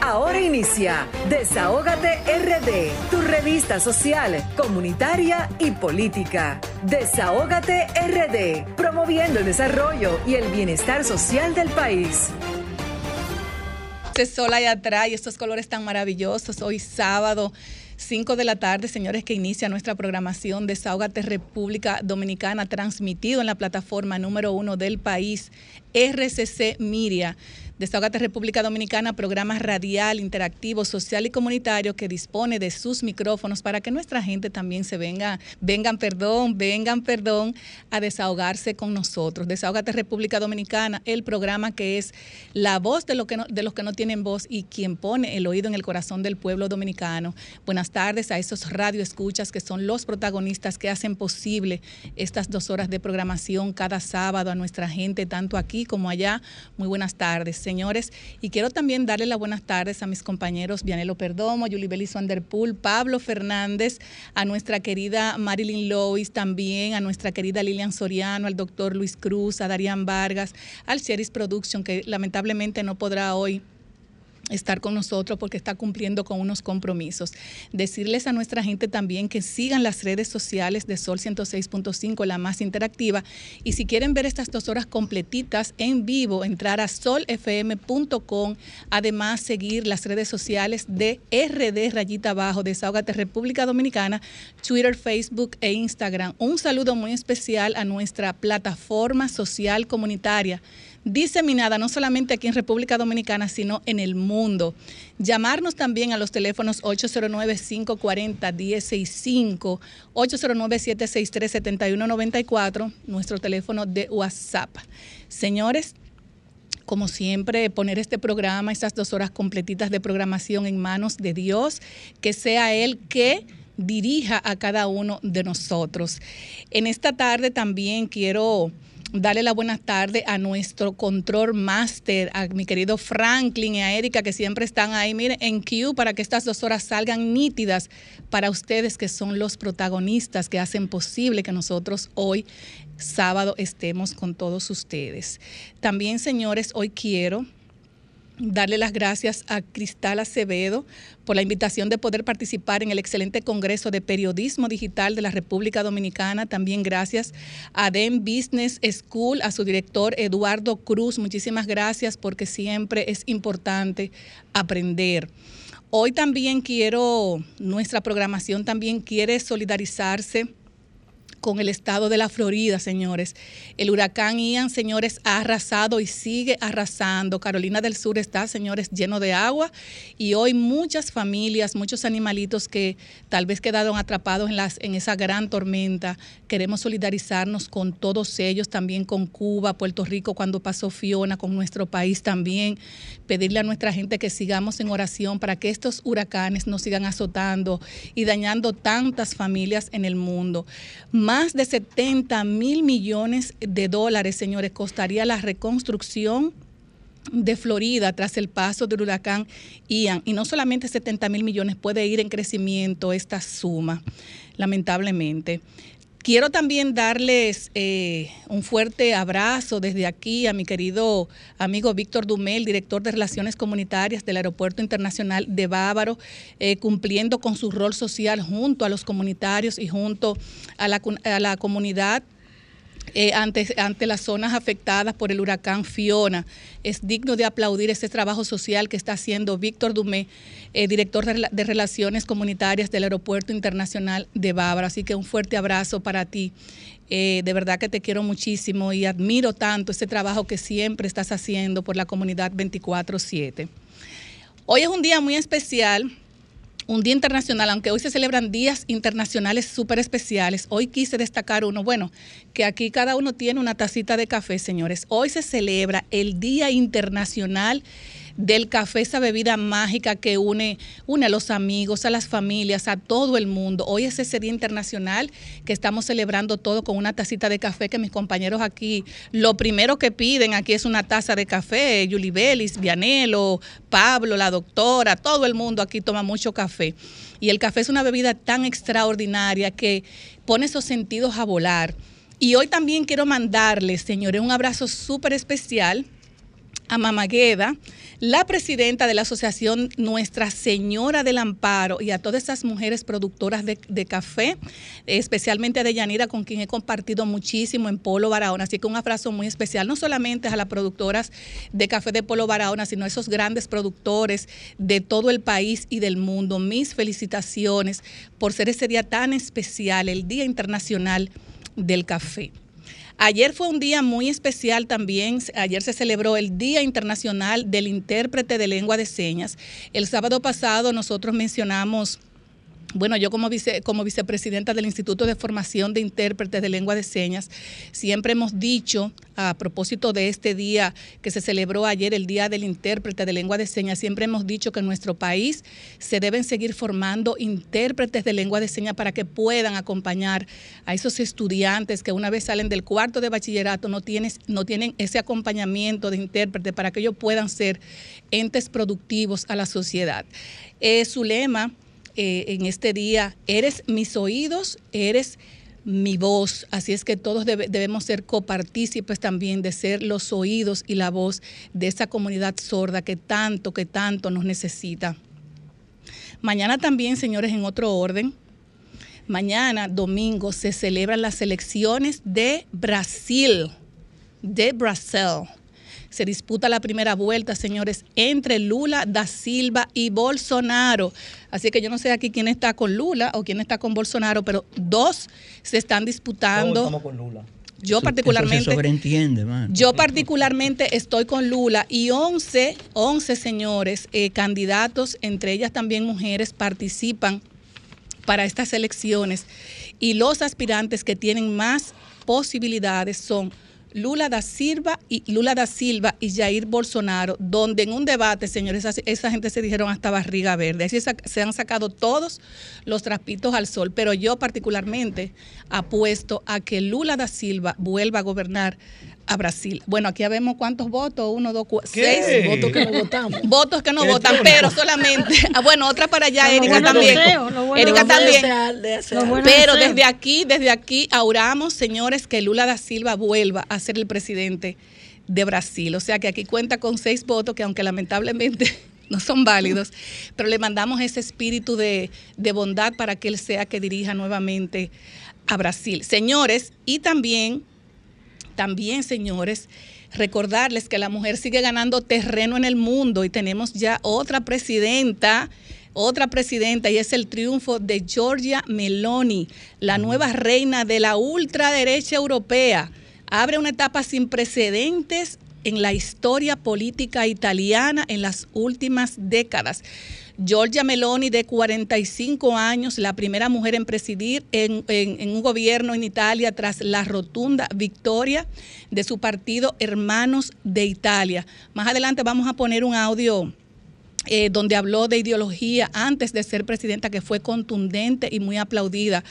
Ahora inicia Desahógate RD, tu revista social, comunitaria y política. Desahógate RD, promoviendo el desarrollo y el bienestar social del país. Este sol allá atrás y estos colores tan maravillosos. Hoy sábado 5 de la tarde, señores, que inicia nuestra programación Desahógate República Dominicana, transmitido en la plataforma número uno del país, RCC Miria. Desahogate República Dominicana, programa radial, interactivo, social y comunitario que dispone de sus micrófonos para que nuestra gente también se venga, vengan, perdón, vengan, perdón, a desahogarse con nosotros. Desahogate República Dominicana, el programa que es la voz de, lo que de los que no tienen voz y quien pone el oído en el corazón del pueblo dominicano. Buenas tardes a esos radioescuchas que son los protagonistas que hacen posible estas dos horas de programación cada sábado a nuestra gente, tanto aquí como allá. Muy buenas tardes señores. Y quiero también darle las buenas tardes a mis compañeros Vianelo Perdomo, Yulibeli Wanderpool, Pablo Fernández, a nuestra querida Marilyn Lois, también a nuestra querida Lilian Soriano, al doctor Luis Cruz, a Darían Vargas, al Cheris Production, que lamentablemente no podrá hoy estar con nosotros porque está cumpliendo con unos compromisos. Decirles a nuestra gente también que sigan las redes sociales de Sol 106.5, la más interactiva. Y si quieren ver estas dos horas completitas en vivo, entrar a solfm.com. Además, seguir las redes sociales de RD Rayita Abajo, Desahogate República Dominicana, Twitter, Facebook e Instagram. Un saludo muy especial a nuestra plataforma social comunitaria diseminada no solamente aquí en República Dominicana, sino en el mundo. Llamarnos también a los teléfonos 809-540-165, 809-763-7194, nuestro teléfono de WhatsApp. Señores, como siempre, poner este programa, estas dos horas completitas de programación en manos de Dios, que sea Él que dirija a cada uno de nosotros. En esta tarde también quiero darle la buenas tardes a nuestro control master, a mi querido Franklin y a Erika, que siempre están ahí, miren, en Q para que estas dos horas salgan nítidas para ustedes, que son los protagonistas que hacen posible que nosotros hoy, sábado, estemos con todos ustedes. También, señores, hoy quiero darle las gracias a Cristal Acevedo por la invitación de poder participar en el excelente Congreso de Periodismo Digital de la República Dominicana. También gracias a DEM Business School, a su director Eduardo Cruz. Muchísimas gracias porque siempre es importante aprender. Hoy también quiero, nuestra programación también quiere solidarizarse con el estado de la Florida, señores. El huracán Ian, señores, ha arrasado y sigue arrasando. Carolina del Sur está, señores, lleno de agua y hoy muchas familias, muchos animalitos que tal vez quedaron atrapados en, las, en esa gran tormenta. Queremos solidarizarnos con todos ellos, también con Cuba, Puerto Rico, cuando pasó Fiona, con nuestro país también. Pedirle a nuestra gente que sigamos en oración para que estos huracanes no sigan azotando y dañando tantas familias en el mundo más de 70 mil millones de dólares, señores, costaría la reconstrucción de Florida tras el paso del huracán Ian. Y no solamente 70 mil millones, puede ir en crecimiento esta suma, lamentablemente. Quiero también darles eh, un fuerte abrazo desde aquí a mi querido amigo Víctor Dumel, director de Relaciones Comunitarias del Aeropuerto Internacional de Bávaro, eh, cumpliendo con su rol social junto a los comunitarios y junto a la, a la comunidad eh, ante, ante las zonas afectadas por el huracán Fiona. Es digno de aplaudir ese trabajo social que está haciendo Víctor Dumé, eh, director de, Relaciones Comunitarias del Aeropuerto Internacional de Bávaro. Así que un fuerte abrazo para ti. Eh, de verdad que te quiero muchísimo y admiro tanto ese trabajo que siempre estás haciendo por la comunidad 24-7. Hoy es un día muy especial un día internacional, aunque hoy se celebran días internacionales súper especiales, hoy quise destacar uno, bueno, que aquí cada uno tiene una tacita de café, señores. Hoy se celebra el Día Internacional del café, esa bebida mágica que une, a los amigos, a las familias, a todo el mundo. Hoy es ese Día Internacional que estamos celebrando todo con una tacita de café que mis compañeros aquí, lo primero que piden aquí es una taza de café, Yuli Belis, Vianelo, Pablo, la doctora, todo el mundo aquí toma mucho café. Y el café es una bebida tan extraordinaria que pone esos sentidos a volar. Y hoy también quiero mandarles, señores, un abrazo súper especial a Mamagueda, la presidenta de la asociación Nuestra Señora del Amparo y a todas esas mujeres productoras de, café, especialmente a Deyanira, con quien he compartido muchísimo en Polo Barahona. Así que un abrazo muy especial, no solamente a las productoras de café de Polo Barahona, sino a esos grandes productores de todo el país y del mundo. Mis felicitaciones por ser ese día tan especial, el Día Internacional del Café. Ayer fue un día muy especial también. Ayer se celebró el Día Internacional del Intérprete de Lengua de Señas. El sábado pasado nosotros mencionamos bueno, yo como, vice, como vicepresidenta del Instituto de Formación de Intérpretes de Lengua de Señas, siempre hemos dicho, a propósito de este día que se celebró ayer, el Día del Intérprete de Lengua de Señas, siempre hemos dicho que en nuestro país se deben seguir formando intérpretes de lengua de señas para que puedan acompañar a esos estudiantes que una vez salen del cuarto de bachillerato no, tienes, no tienen ese acompañamiento de intérprete para que ellos puedan ser entes productivos a la sociedad. Eh, su lema eh, en este día, eres mis oídos, eres mi voz. Así es que todos debemos ser copartícipes también de ser los oídos y la voz de esa comunidad sorda que tanto, que tanto nos necesita. Mañana también, señores, en otro orden, mañana, domingo, se celebran las elecciones de Brasil, de Brasil se disputa la primera vuelta, señores, entre Lula da Silva y Bolsonaro. Así que yo no sé aquí quién está con Lula o quién está con Bolsonaro, pero dos se están disputando. estamos con Lula. Yo particularmente. se sobreentiende, man. Yo particularmente estoy con Lula y 11, 11 señores eh, candidatos, entre ellas también mujeres, participan para estas elecciones. Y los aspirantes que tienen más posibilidades son Lula da Silva y Lula da Silva y Jair Bolsonaro, donde en un debate, señores, esa, gente se dijeron hasta barriga verde. Así se han sacado todos los trapitos al sol, pero yo particularmente apuesto a que Lula da Silva vuelva a gobernar a Brasil. Bueno, aquí vemos cuántos votos, uno, dos, cuatro, seis votos que no votamos. Votos que no votan, pero solamente. Ah, bueno, otra para allá, Erika también. Erika también. pero desde aquí, desde aquí, auramos, señores, que Lula da Silva vuelva a ser el presidente de Brasil. O sea que aquí cuenta con seis votos que aunque lamentablemente no son válidos, pero le mandamos ese espíritu de, de bondad para que él sea que dirija nuevamente a Brasil. Señores, y también también, señores, recordarles que la mujer sigue ganando terreno en el mundo y tenemos ya otra presidenta otra presidenta y es el triunfo de Giorgia Meloni, la nueva reina de la ultraderecha europea. Abre una etapa sin precedentes en la historia política italiana en las últimas décadas. Giorgia Meloni, de 45 años, la primera mujer en presidir en, un gobierno en Italia tras la rotunda victoria de su partido Hermanos de Italia. Más adelante vamos a poner un audio. Eh, donde habló de ideología antes de ser presidenta, que fue contundente y muy aplaudida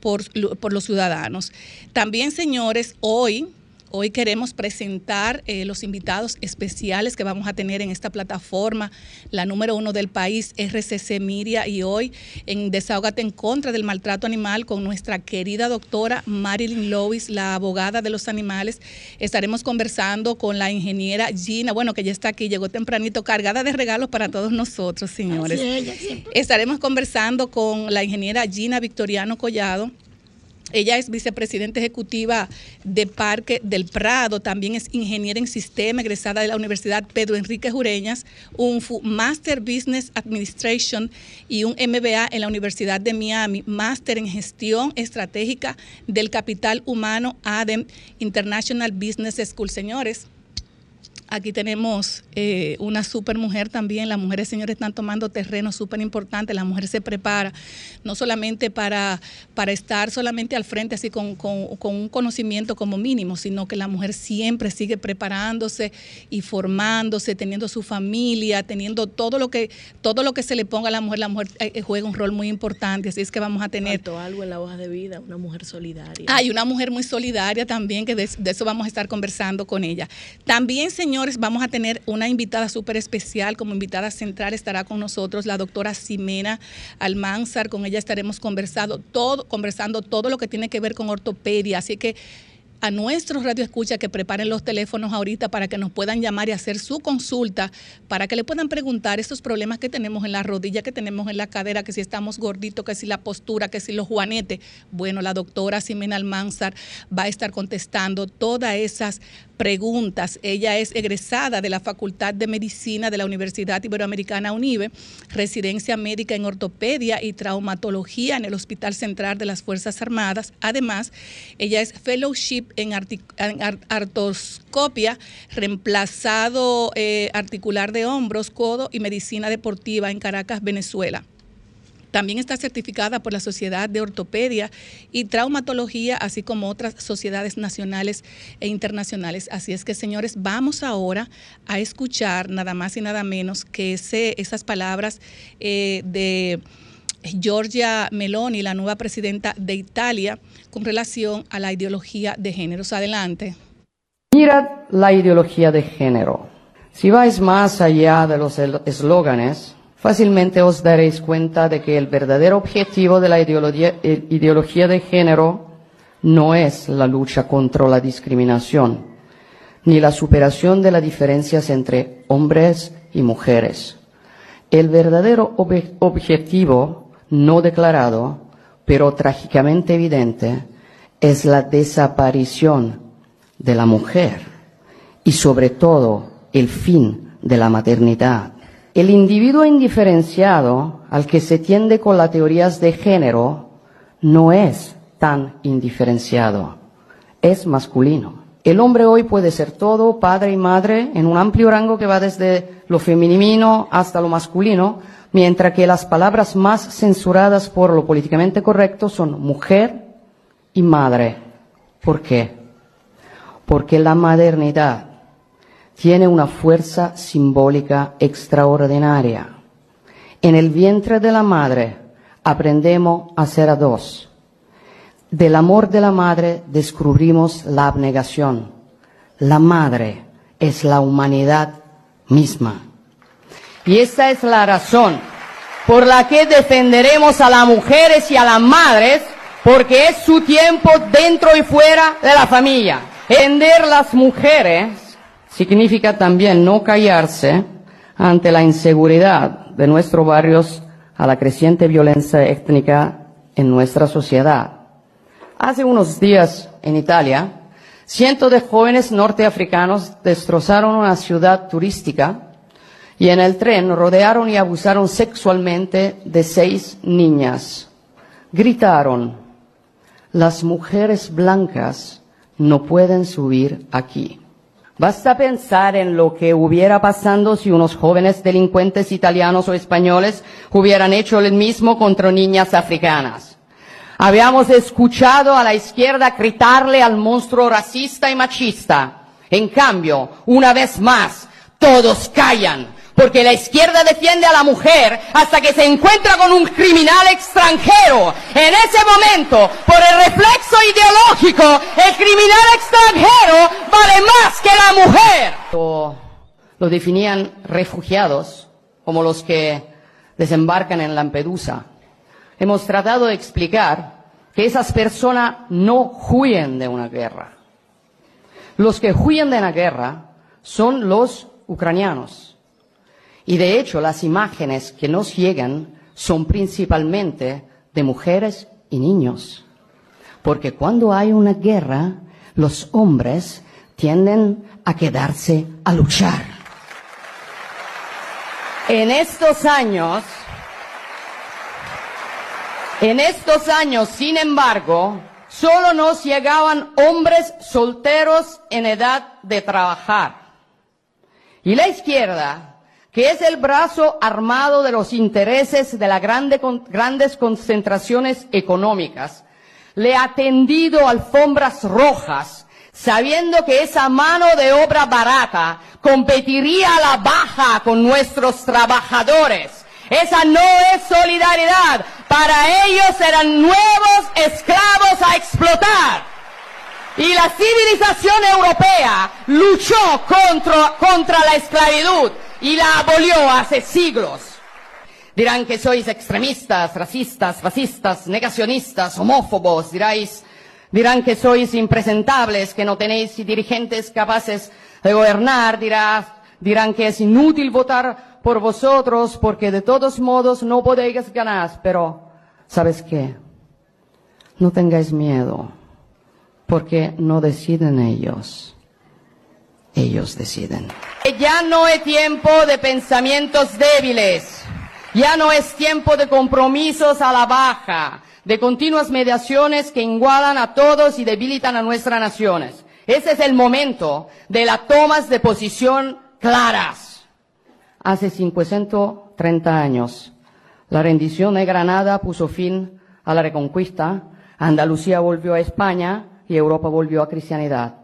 por los ciudadanos. También, señores, hoy Hoy queremos presentar eh, los invitados especiales que vamos a tener en esta plataforma, la número uno del país, RCC Miria, y hoy en Desahogate en contra del maltrato animal con nuestra querida doctora Marilyn Lois, la abogada de los animales. Estaremos conversando con la ingeniera Gina, bueno, que ya está aquí, llegó tempranito, cargada de regalos para todos nosotros, señores. Estaremos conversando con la ingeniera Gina Victoriano Collado ella es vicepresidenta ejecutiva de Parque del Prado, también es ingeniera en sistema, egresada de la Universidad Pedro Enrique Jureñas, un Master Business Administration y un MBA en la Universidad de Miami, Máster en Gestión Estratégica del Capital Humano ADEM International Business School. Señores, Aquí tenemos eh, una super mujer también. Las mujeres, señores, están tomando terreno súper importante. La mujer se prepara no solamente para, para estar solamente al frente, así con, un conocimiento como mínimo, sino que la mujer siempre sigue preparándose y formándose, teniendo su familia, teniendo todo lo que, todo lo que se le ponga a la mujer. La mujer eh, eh, juega un rol muy importante. Así es que vamos a tener. algo en la hoja de vida, una mujer solidaria. Hay una mujer muy solidaria también, que de, de eso vamos a estar conversando con ella. También, señor vamos a tener una invitada súper especial. Como invitada central estará con nosotros la doctora Ximena Almanzar. Con ella estaremos conversando todo, conversando todo lo que tiene que ver con ortopedia. Así que a nuestros radioescuchas que preparen los teléfonos ahorita para que nos puedan llamar y hacer su consulta, para que le puedan preguntar esos problemas que tenemos en la rodilla, que tenemos en la cadera, que si estamos gorditos, que si la postura, que si los juanetes. Bueno, la doctora Ximena Almanzar va a estar contestando todas esas preguntas. Ella es egresada de la Facultad de Medicina de la Universidad Iberoamericana UNIBE, residencia médica en ortopedia y traumatología en el Hospital Central de las Fuerzas Armadas. Además, ella es fellowship en, artoscopia, reemplazado eh, articular de hombros, codo y medicina deportiva en Caracas, Venezuela. También está certificada por la Sociedad de Ortopedia y Traumatología, así como otras sociedades nacionales e internacionales. Así es que, señores, vamos ahora a escuchar nada más y nada menos que ese, esas palabras eh, de Giorgia Meloni, la nueva presidenta de Italia, con relación a la ideología de géneros. Adelante. Mirad la ideología de género. Si vais más allá de los eslóganes, fácilmente os daréis cuenta de que el verdadero objetivo de la eh, ideología, de género no es la lucha contra la discriminación, ni la superación de las diferencias entre hombres y mujeres. El verdadero objetivo no declarado, pero trágicamente evidente, es la desaparición de la mujer y sobre todo el fin de la maternidad. El individuo indiferenciado al que se tiende con las teorías de género no es tan indiferenciado, es masculino. El hombre hoy puede ser todo, padre y madre, en un amplio rango que va desde lo femenino hasta lo masculino, mientras que las palabras más censuradas por lo políticamente correcto son mujer y madre. ¿Por qué? Porque la modernidad tiene una fuerza simbólica extraordinaria. En el vientre de la madre aprendemos a ser a dos. Del amor de la madre descubrimos la abnegación. La madre es la humanidad misma. Y esa es la razón por la que defenderemos a las mujeres y a las madres, porque es su tiempo dentro y fuera de la familia. Defender las mujeres significa también no callarse ante la inseguridad de nuestros barrios a la creciente violencia étnica en nuestra sociedad. Hace unos días en Italia, cientos de jóvenes norteafricanos destrozaron una ciudad turística y en el tren rodearon y abusaron sexualmente de seis niñas. Gritaron, las mujeres blancas no pueden subir aquí. Basta pensar en lo que hubiera pasado si unos jóvenes delincuentes italianos o españoles hubieran hecho el mismo contra niñas africanas. Habíamos escuchado a la izquierda gritarle al monstruo racista y machista. En cambio, una vez más, todos callan porque la izquierda defiende a la mujer hasta que se encuentra con un criminal extranjero. En ese momento, por el reflexo ideológico, el criminal extranjero vale más que la mujer. Lo, definían refugiados como los que desembarcan en Lampedusa. Hemos tratado de explicar que esas personas no huyen de una guerra. Los que huyen de una guerra son los ucranianos y de hecho, las imágenes que nos llegan son principalmente de mujeres y niños. Porque cuando hay una guerra, los hombres tienden a quedarse a luchar. En estos años, en estos años, sin embargo, solo nos llegaban hombres solteros en edad de trabajar. Y la izquierda que es el brazo armado de los intereses de las grandes concentraciones económicas, le ha tendido alfombras rojas, sabiendo que esa mano de obra barata competiría a la baja con nuestros trabajadores. Esa no es solidaridad. Para ellos eran nuevos esclavos a explotar. Y la civilización europea luchó contra la esclavitud y la abolió hace siglos. Dirán que sois extremistas, racistas, fascistas, negacionistas, homófobos, diráis Dirán que sois impresentables, que no tenéis dirigentes capaces de gobernar, dirán que es inútil votar por vosotros porque de todos modos no podéis ganar. Pero, ¿sabes qué? No tengáis miedo porque no deciden ellos. Ellos deciden. Ya no es tiempo de pensamientos débiles. Ya no es tiempo de compromisos a la baja de continuas mediaciones que igualan a todos y debilitan a nuestras naciones. Ese es el momento de las tomas de posición claras. Hace 530 años, la rendición de Granada puso fin a la reconquista, Andalucía volvió a España y Europa volvió a cristianidad.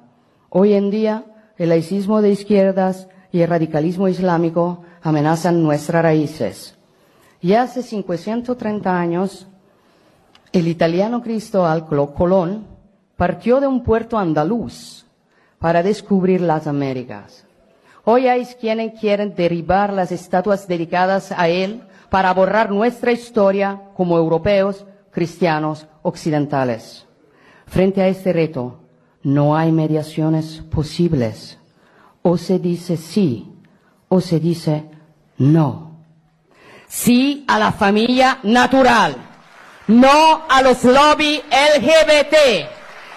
Hoy en día, el laicismo de izquierdas y el radicalismo islámico amenazan nuestras raíces. Y hace 530 años, el italiano Cristóbal Colón partió de un puerto andaluz para descubrir las Américas. Hoy hay quienes quieren derribar las estatuas dedicadas a él para borrar nuestra historia como europeos, cristianos, occidentales. Frente a este reto, no hay mediaciones posibles. O se dice sí o se dice no. Sí a la familia natural no a los lobbies LGBT,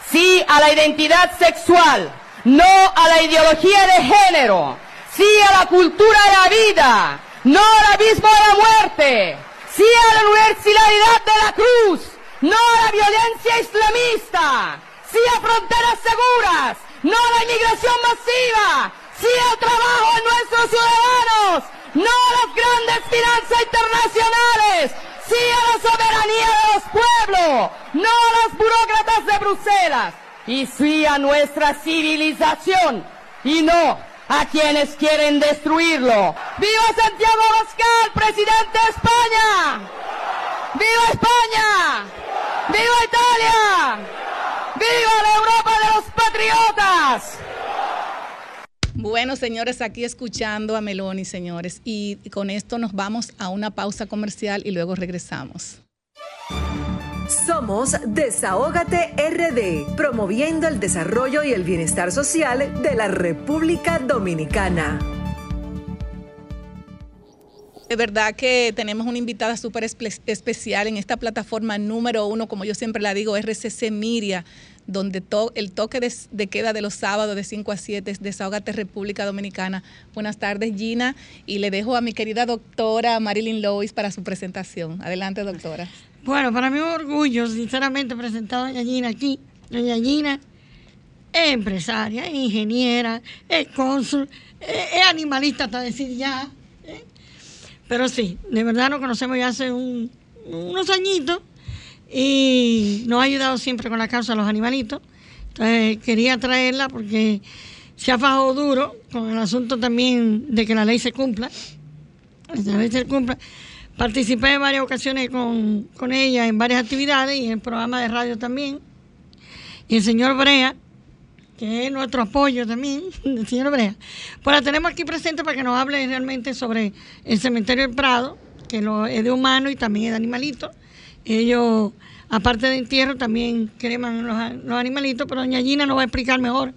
sí a la identidad sexual, no a la ideología de género, sí a la cultura de la vida, no al abismo de la muerte, sí a la universalidad de la cruz, no a la violencia islamista, sí a fronteras seguras, no a la inmigración masiva, sí al trabajo de nuestros ciudadanos, no a las grandes finanzas internacionales, sí a la soberanía de los pueblos, no a los burócratas de Bruselas, y sí a nuestra civilización, y no a quienes quieren destruirlo. ¡Viva Santiago Abascal, presidente de España! ¡Viva España! ¡Viva Italia! ¡Viva la Europa de los patriotas! Bueno, señores, aquí escuchando a Meloni, señores, y con esto nos vamos a una pausa comercial y luego regresamos. Somos Desahógate RD, promoviendo el desarrollo y el bienestar social de la República Dominicana. De verdad que tenemos una invitada súper especial en esta plataforma número uno, como yo siempre la digo, RCC Miria, donde el toque de, queda de los sábados de 5 a 7 es Desahogate República Dominicana. Buenas tardes, Gina, y le dejo a mi querida doctora Marilyn Lois para su presentación. Adelante, doctora. Bueno, para mí es un orgullo, sinceramente, presentar a Gina aquí. Doña Gina es empresaria, es ingeniera, es cónsul, es, animalista, hasta decir ya. Pero sí, de verdad nos conocemos ya hace unos añitos y nos ha ayudado siempre con la causa de los animalitos. Entonces quería traerla porque se ha fajado duro con el asunto también de que la ley se cumpla. La ley se cumpla. Participé en varias ocasiones con, con ella en varias actividades y en el programa de radio también. Y el señor Brea, que es nuestro apoyo también, el señor Brea, pues la tenemos aquí presente para que nos hable realmente sobre el cementerio del Prado, que lo, es de humano y también es de animalito. Ellos, aparte de entierro, también creman los, los animalitos, pero doña Gina nos va a explicar mejor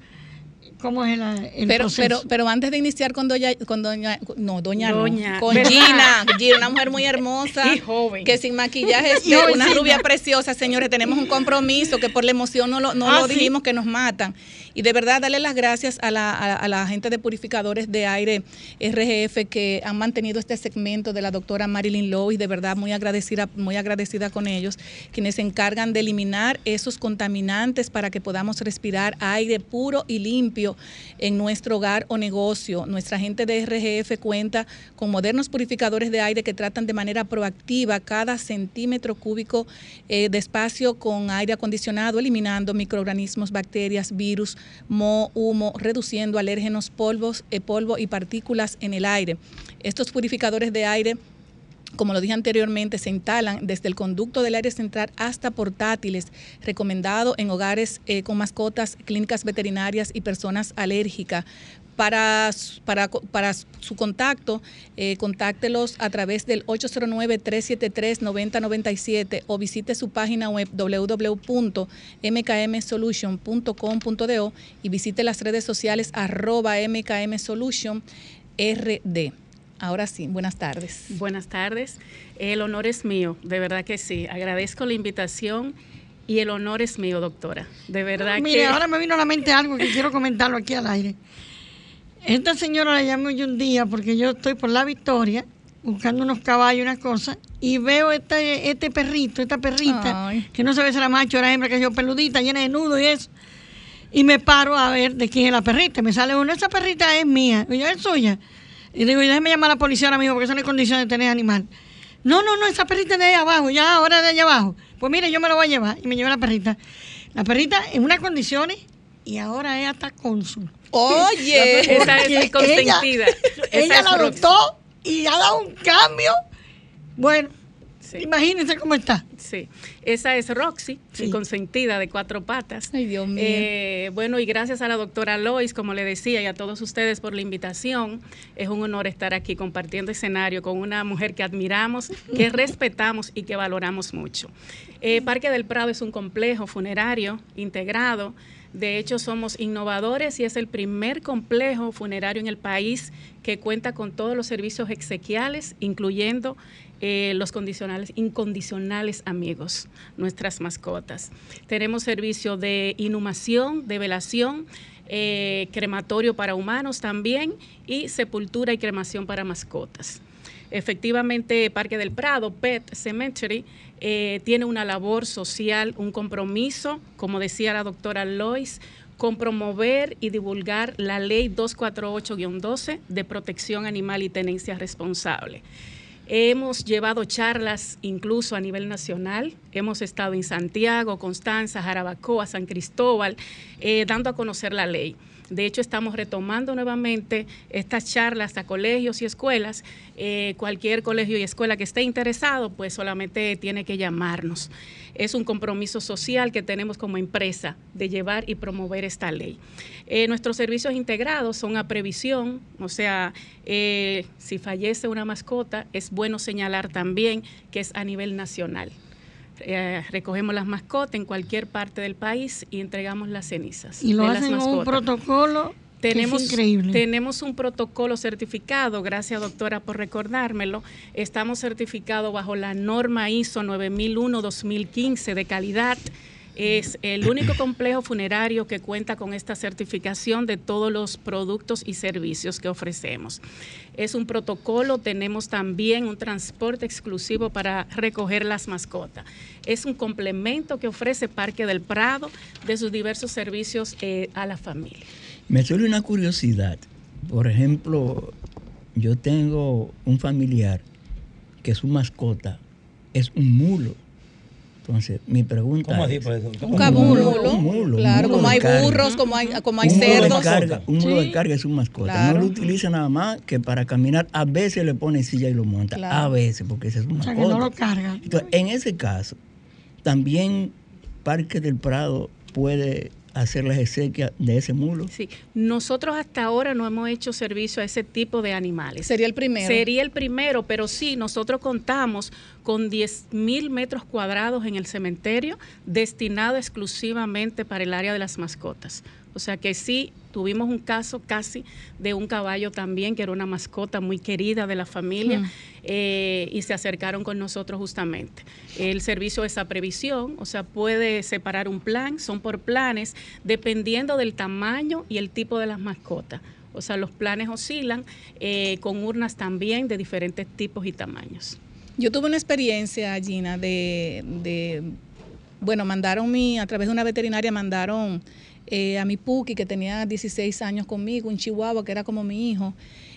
cómo es el, pero, proceso. Pero, pero antes de iniciar con doña, con doña, no, doña, doña con Gina, Gina, una mujer muy hermosa, y joven. que sin maquillaje es una rubia preciosa, señores, tenemos un compromiso que por la emoción no lo, no ah, lo dijimos que nos matan. Y de verdad darle las gracias a la, a, la gente de purificadores de aire RGF que han mantenido este segmento de la doctora Marilyn Lowe y de verdad muy agradecida, muy agradecida con ellos, quienes se encargan de eliminar esos contaminantes para que podamos respirar aire puro y limpio en nuestro hogar o negocio. Nuestra gente de RGF cuenta con modernos purificadores de aire que tratan de manera proactiva cada centímetro cúbico eh, de espacio con aire acondicionado, eliminando microorganismos, bacterias, virus, mo, humo, reduciendo alérgenos, polvos, eh, polvo y partículas en el aire. Estos purificadores de aire como lo dije anteriormente, se instalan desde el conducto del área central hasta portátiles, recomendado en hogares eh, con mascotas, clínicas veterinarias y personas alérgicas. Para, para, para su contacto, eh, contáctelos a través del 809-373-9097 o visite su página web www.mkmsolution.com.do y visite las redes sociales arroba mkmsolution rd. Ahora sí, buenas tardes. Buenas tardes. El honor es mío, de verdad que sí. Agradezco la invitación y el honor es mío, doctora. De verdad Mire, que. ahora me vino a la mente algo que quiero comentarlo aquí al aire. Esta señora la llamé yo un día porque yo estoy por la Victoria buscando unos caballos, unas cosas, y veo este, este perrito, esta perrita, Ay. que no sabe si era macho o era hembra, que yo peludita, llena de nudo y eso. Y me paro a ver de quién es la perrita. Y me sale uno, esa perrita es mía. Y yo, es suya. Y digo, y déjeme llamar a la policía ahora mismo porque eso no hay condición de tener animal. No, no, no, esa perrita es de ahí abajo, ya ahora es de allá abajo. Pues mire, yo me lo voy a llevar. Y me llevé la perrita. La perrita en unas condiciones y ahora es hasta cónsul. Oye, Esa es consentida. Ella, ella la adoptó y ha dado un cambio. Bueno, Sí. imagínense cómo está. Sí, esa es Roxy, Sí. mi consentida de cuatro patas. Ay, Dios mío. Eh, bueno, y gracias a la doctora Lois, como le decía, y a todos ustedes por la invitación. Es un honor estar aquí compartiendo escenario con una mujer que admiramos, que respetamos y que valoramos mucho. Eh, Parque del Prado es un complejo funerario integrado. De hecho, somos innovadores y es el primer complejo funerario en el país que cuenta con todos los servicios exequiales, incluyendo eh, los condicionales, incondicionales amigos, nuestras mascotas. Tenemos servicio de inhumación, de velación, eh, crematorio para humanos también y sepultura y cremación para mascotas. Efectivamente, Parque del Prado, Pet Cemetery, eh, tiene una labor social, un compromiso, como decía la doctora Lois, con promover y divulgar la ley 248-12 de protección animal y tenencia responsable. Hemos llevado charlas incluso a nivel nacional. Hemos estado en Santiago, Constanza, Jarabacoa, San Cristóbal, eh, dando a conocer la ley. De hecho, estamos retomando nuevamente estas charlas a colegios y escuelas. Eh, cualquier colegio y escuela que esté interesado, pues solamente tiene que llamarnos. Es un compromiso social que tenemos como empresa de llevar y promover esta ley. Eh, nuestros servicios integrados son a previsión, o sea, eh, si fallece una mascota, es bueno señalar también que es a nivel nacional. Eh, recogemos las mascotas en cualquier parte del país y entregamos las cenizas. Y lo de las hacen con un protocolo Tenemos, que es increíble. tenemos un protocolo certificado, gracias doctora por recordármelo. Estamos certificados bajo la norma ISO 9001-2015 de calidad. Es el único complejo funerario que cuenta con esta certificación de todos los productos y servicios que ofrecemos. Es un protocolo, tenemos también un transporte exclusivo para recoger las mascotas. Es un complemento que ofrece Parque del Prado de sus diversos servicios eh, a la familia. Me suele una curiosidad. Por ejemplo, yo tengo un familiar que su mascota es un mulo. Entonces, mi pregunta ¿Cómo así, es... profesor? un cabulo. Un mulo, un claro, mulo como hay carga. burros, como hay, como hay un mulo de cerdos. carga, un mulo de carga es un mascota. Claro. No lo utiliza nada más que para caminar. A veces le pone silla y lo monta. Claro. A veces, porque ese es un O sea, mascota. que no lo cargan. Entonces, en ese caso, también Parque del Prado puede hacer las exequias de ese mulo. Sí, nosotros hasta ahora no hemos hecho servicio a ese tipo de animales. Sería el primero. Sería el primero, pero sí, nosotros contamos con 10 mil metros cuadrados en el cementerio destinado exclusivamente para el área de las mascotas. O sea que sí, tuvimos un caso casi de un caballo también, que era una mascota muy querida de la familia, Mm. eh, y se acercaron con nosotros justamente. El servicio es a previsión, o sea, puede separar un plan, son por planes, dependiendo del tamaño y el tipo de las mascotas. O sea, los planes oscilan eh, con urnas también de diferentes tipos y tamaños. Yo tuve una experiencia, Gina, de, de bueno, mandaron mi, a través de una veterinaria mandaron eh, a mi Puki, que tenía 16 años conmigo, un chihuahua que era como mi hijo.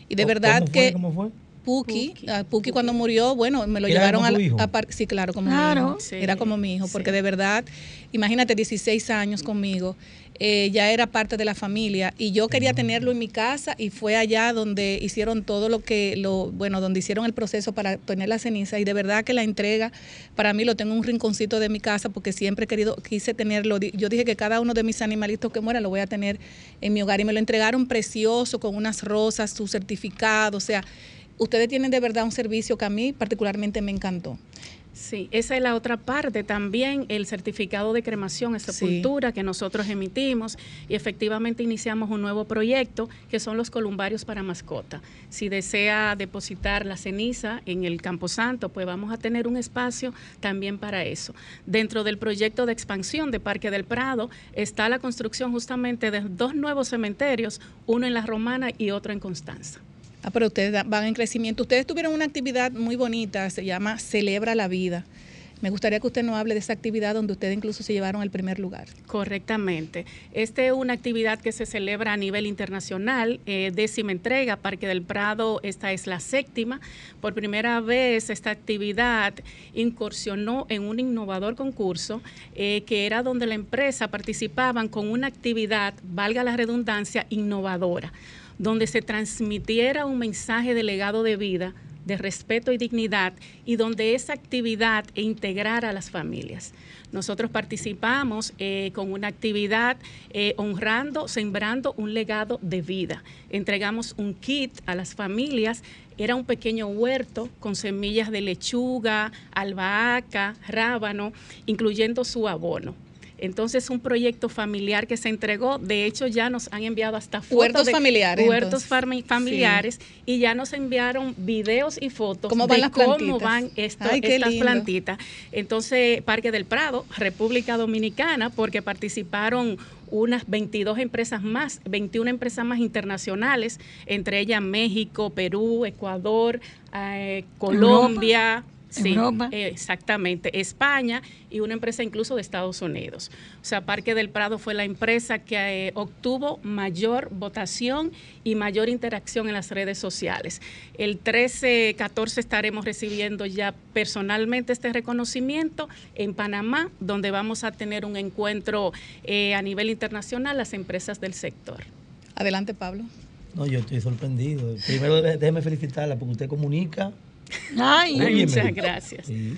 Y de ¿Cómo verdad fue? que ¿Cómo fue? Puki. Puki. A Puki cuando murió, bueno, me lo ¿Era llevaron como a, tu hijo? a par- sí, claro, como Claro. mi hijo. Sí, Era como mi hijo, porque sí. de verdad, imagínate, 16 años conmigo, eh, ya era parte de la familia y yo quería tenerlo en mi casa y fue allá donde hicieron todo lo que, lo bueno, donde hicieron el proceso para tener la ceniza y de verdad que la entrega, para mí lo tengo en un rinconcito de mi casa porque siempre he querido, quise tenerlo, Di- yo dije que cada uno de mis animalitos que mueran lo voy a tener en mi hogar y me lo entregaron precioso con unas rosas, su certificado, o sea, ustedes tienen de verdad un servicio que a mí particularmente me encantó. Sí, esa es la otra parte. También el certificado de cremación y Sí. sepultura que nosotros emitimos y efectivamente iniciamos un nuevo proyecto que son los columbarios para mascota. Si desea depositar la ceniza en el Camposanto, pues vamos a tener un espacio también para eso. Dentro del proyecto de expansión de Parque del Prado está la construcción justamente de dos nuevos cementerios, uno en La Romana y otro en Constanza. Ah, pero ustedes van en crecimiento. Ustedes tuvieron una actividad muy bonita, se llama Celebra la Vida. Me gustaría que usted nos hable de esa actividad donde ustedes incluso se llevaron el primer lugar. Correctamente. Esta es una actividad que se celebra a nivel internacional, eh, décima entrega, Parque del Prado, esta es la séptima. Por primera vez esta actividad incursionó en un innovador concurso eh, que era donde la empresa participaban con una actividad, valga la redundancia, innovadora, donde se transmitiera un mensaje de legado de vida de respeto y dignidad y donde esa actividad integrara a las familias. Nosotros participamos eh, con una actividad eh, honrando, sembrando un legado de vida. Entregamos un kit a las familias. Era un pequeño huerto con semillas de lechuga, albahaca, rábano, incluyendo su abono. Entonces, un proyecto familiar que se entregó, de hecho ya nos han enviado hasta fotos Huertos de familiares, Huertos entonces. familiares y ya nos enviaron videos y fotos ¿Cómo van de las cómo plantitas? van esto- Ay, qué estas lindo. plantitas. Entonces, Parque del Prado, República Dominicana, porque participaron unas 22 empresas más, 21 empresas más internacionales, entre ellas México, Perú, Ecuador, eh, Colombia. Sí, Europa. exactamente, España y una empresa incluso de Estados Unidos. O sea, Parque del Prado fue la empresa que eh, obtuvo mayor votación y mayor interacción en las redes sociales. El 13-14 estaremos recibiendo ya personalmente este reconocimiento en Panamá, donde vamos a tener un encuentro eh, a nivel internacional las empresas del sector. Adelante, Pablo. No, yo estoy sorprendido. Primero, dé- déjeme felicitarla porque usted comunica. Ay, Óyeme. Muchas gracias. Sí.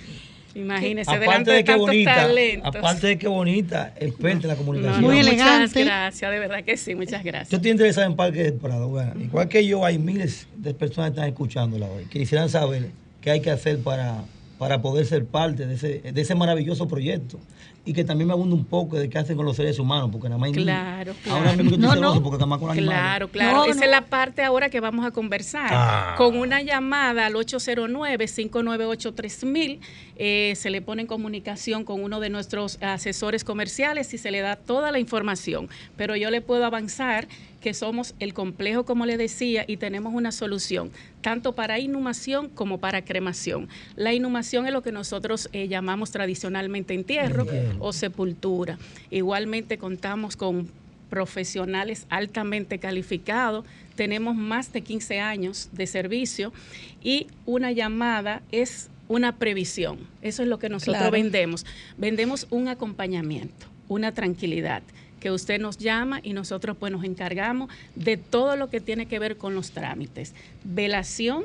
Imagínese, Aparte delante de de que tantos bonita, talentos. aparte de que bonita, experta en la comunicación. no, Muy muchas elegante. gracias, de verdad que sí, muchas Yo gracias. estoy interesado en Parque del Prado. Bueno, igual que yo, hay miles de personas que están escuchándola hoy, que quisieran saber qué hay que hacer para, para poder ser parte de ese, de ese maravilloso proyecto. Y que también me abunda un poco de qué hacen con los seres humanos, porque nada más niños. Claro, Ahora claro. mismo estoy No, celoso no. porque nada más con animales. Claro, claro. No, Esa no. es la parte ahora que vamos a conversar. Ah. Con una llamada al 809-598-3000, eh, se le pone en comunicación con uno de nuestros asesores comerciales y se le da toda la información. Pero yo le puedo avanzar que somos el complejo, como le decía, y tenemos una solución, tanto para inhumación como para cremación. La inhumación es lo que nosotros eh, llamamos tradicionalmente entierro o sepultura. Igualmente contamos con profesionales altamente calificados, tenemos más de 15 años de servicio y una llamada es una previsión. Eso es lo que nosotros Claro. vendemos. Vendemos un acompañamiento, una tranquilidad que usted nos llama y nosotros pues nos encargamos de todo lo que tiene que ver con los trámites. Velación,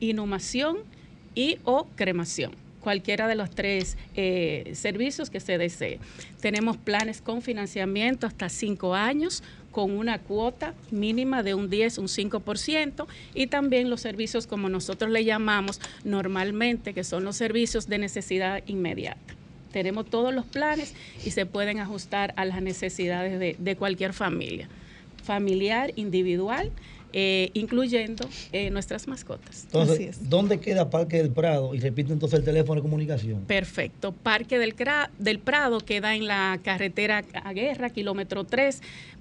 inhumación y o cremación. Cualquiera de los tres eh, servicios que se desee. Tenemos planes con financiamiento hasta cinco años, con una cuota mínima de un 10, un 5%, y también los servicios como nosotros le llamamos normalmente, que son los servicios de necesidad inmediata. Tenemos todos los planes y se pueden ajustar a las necesidades de, de cualquier familia, familiar, individual, eh, incluyendo eh, nuestras mascotas. Entonces, Así es. ¿dónde queda Parque del Prado? Y repito entonces el teléfono de comunicación. Perfecto. Parque del, del Prado queda en la carretera a Guerra, kilómetro 3,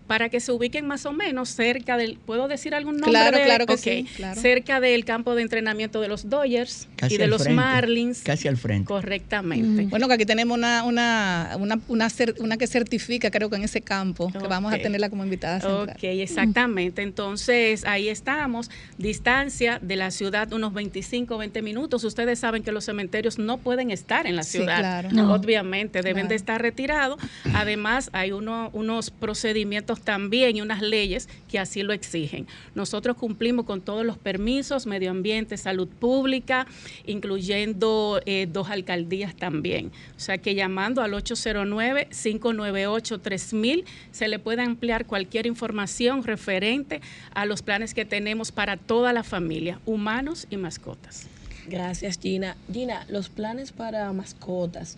para que se ubiquen más o menos cerca del, ¿puedo decir algún nombre? Claro, de- claro que Ok, sí, claro. Cerca del campo de entrenamiento de los Dodgers Casi y de los frente, Marlins. Casi al frente. Correctamente. Bueno, que aquí tenemos una, una, una, una, cer- una que certifica, creo que en ese campo, que vamos a tenerla como invitada central. Ok, exactamente. Entonces, ahí estamos. Distancia de la ciudad unos 25, 20 minutos. Ustedes saben que los cementerios no pueden estar en la Sí, ciudad. claro. No. Obviamente, deben Claro. de estar retirados. Además, hay uno- unos procedimientos también unas leyes que así lo exigen. Nosotros cumplimos con todos los permisos, medio ambiente, salud pública, incluyendo eh, dos alcaldías también. O sea que llamando al 809-598-3000 se le puede ampliar cualquier información referente a los planes que tenemos para toda la familia, humanos y mascotas. Gracias, Gina. Gina, los planes para mascotas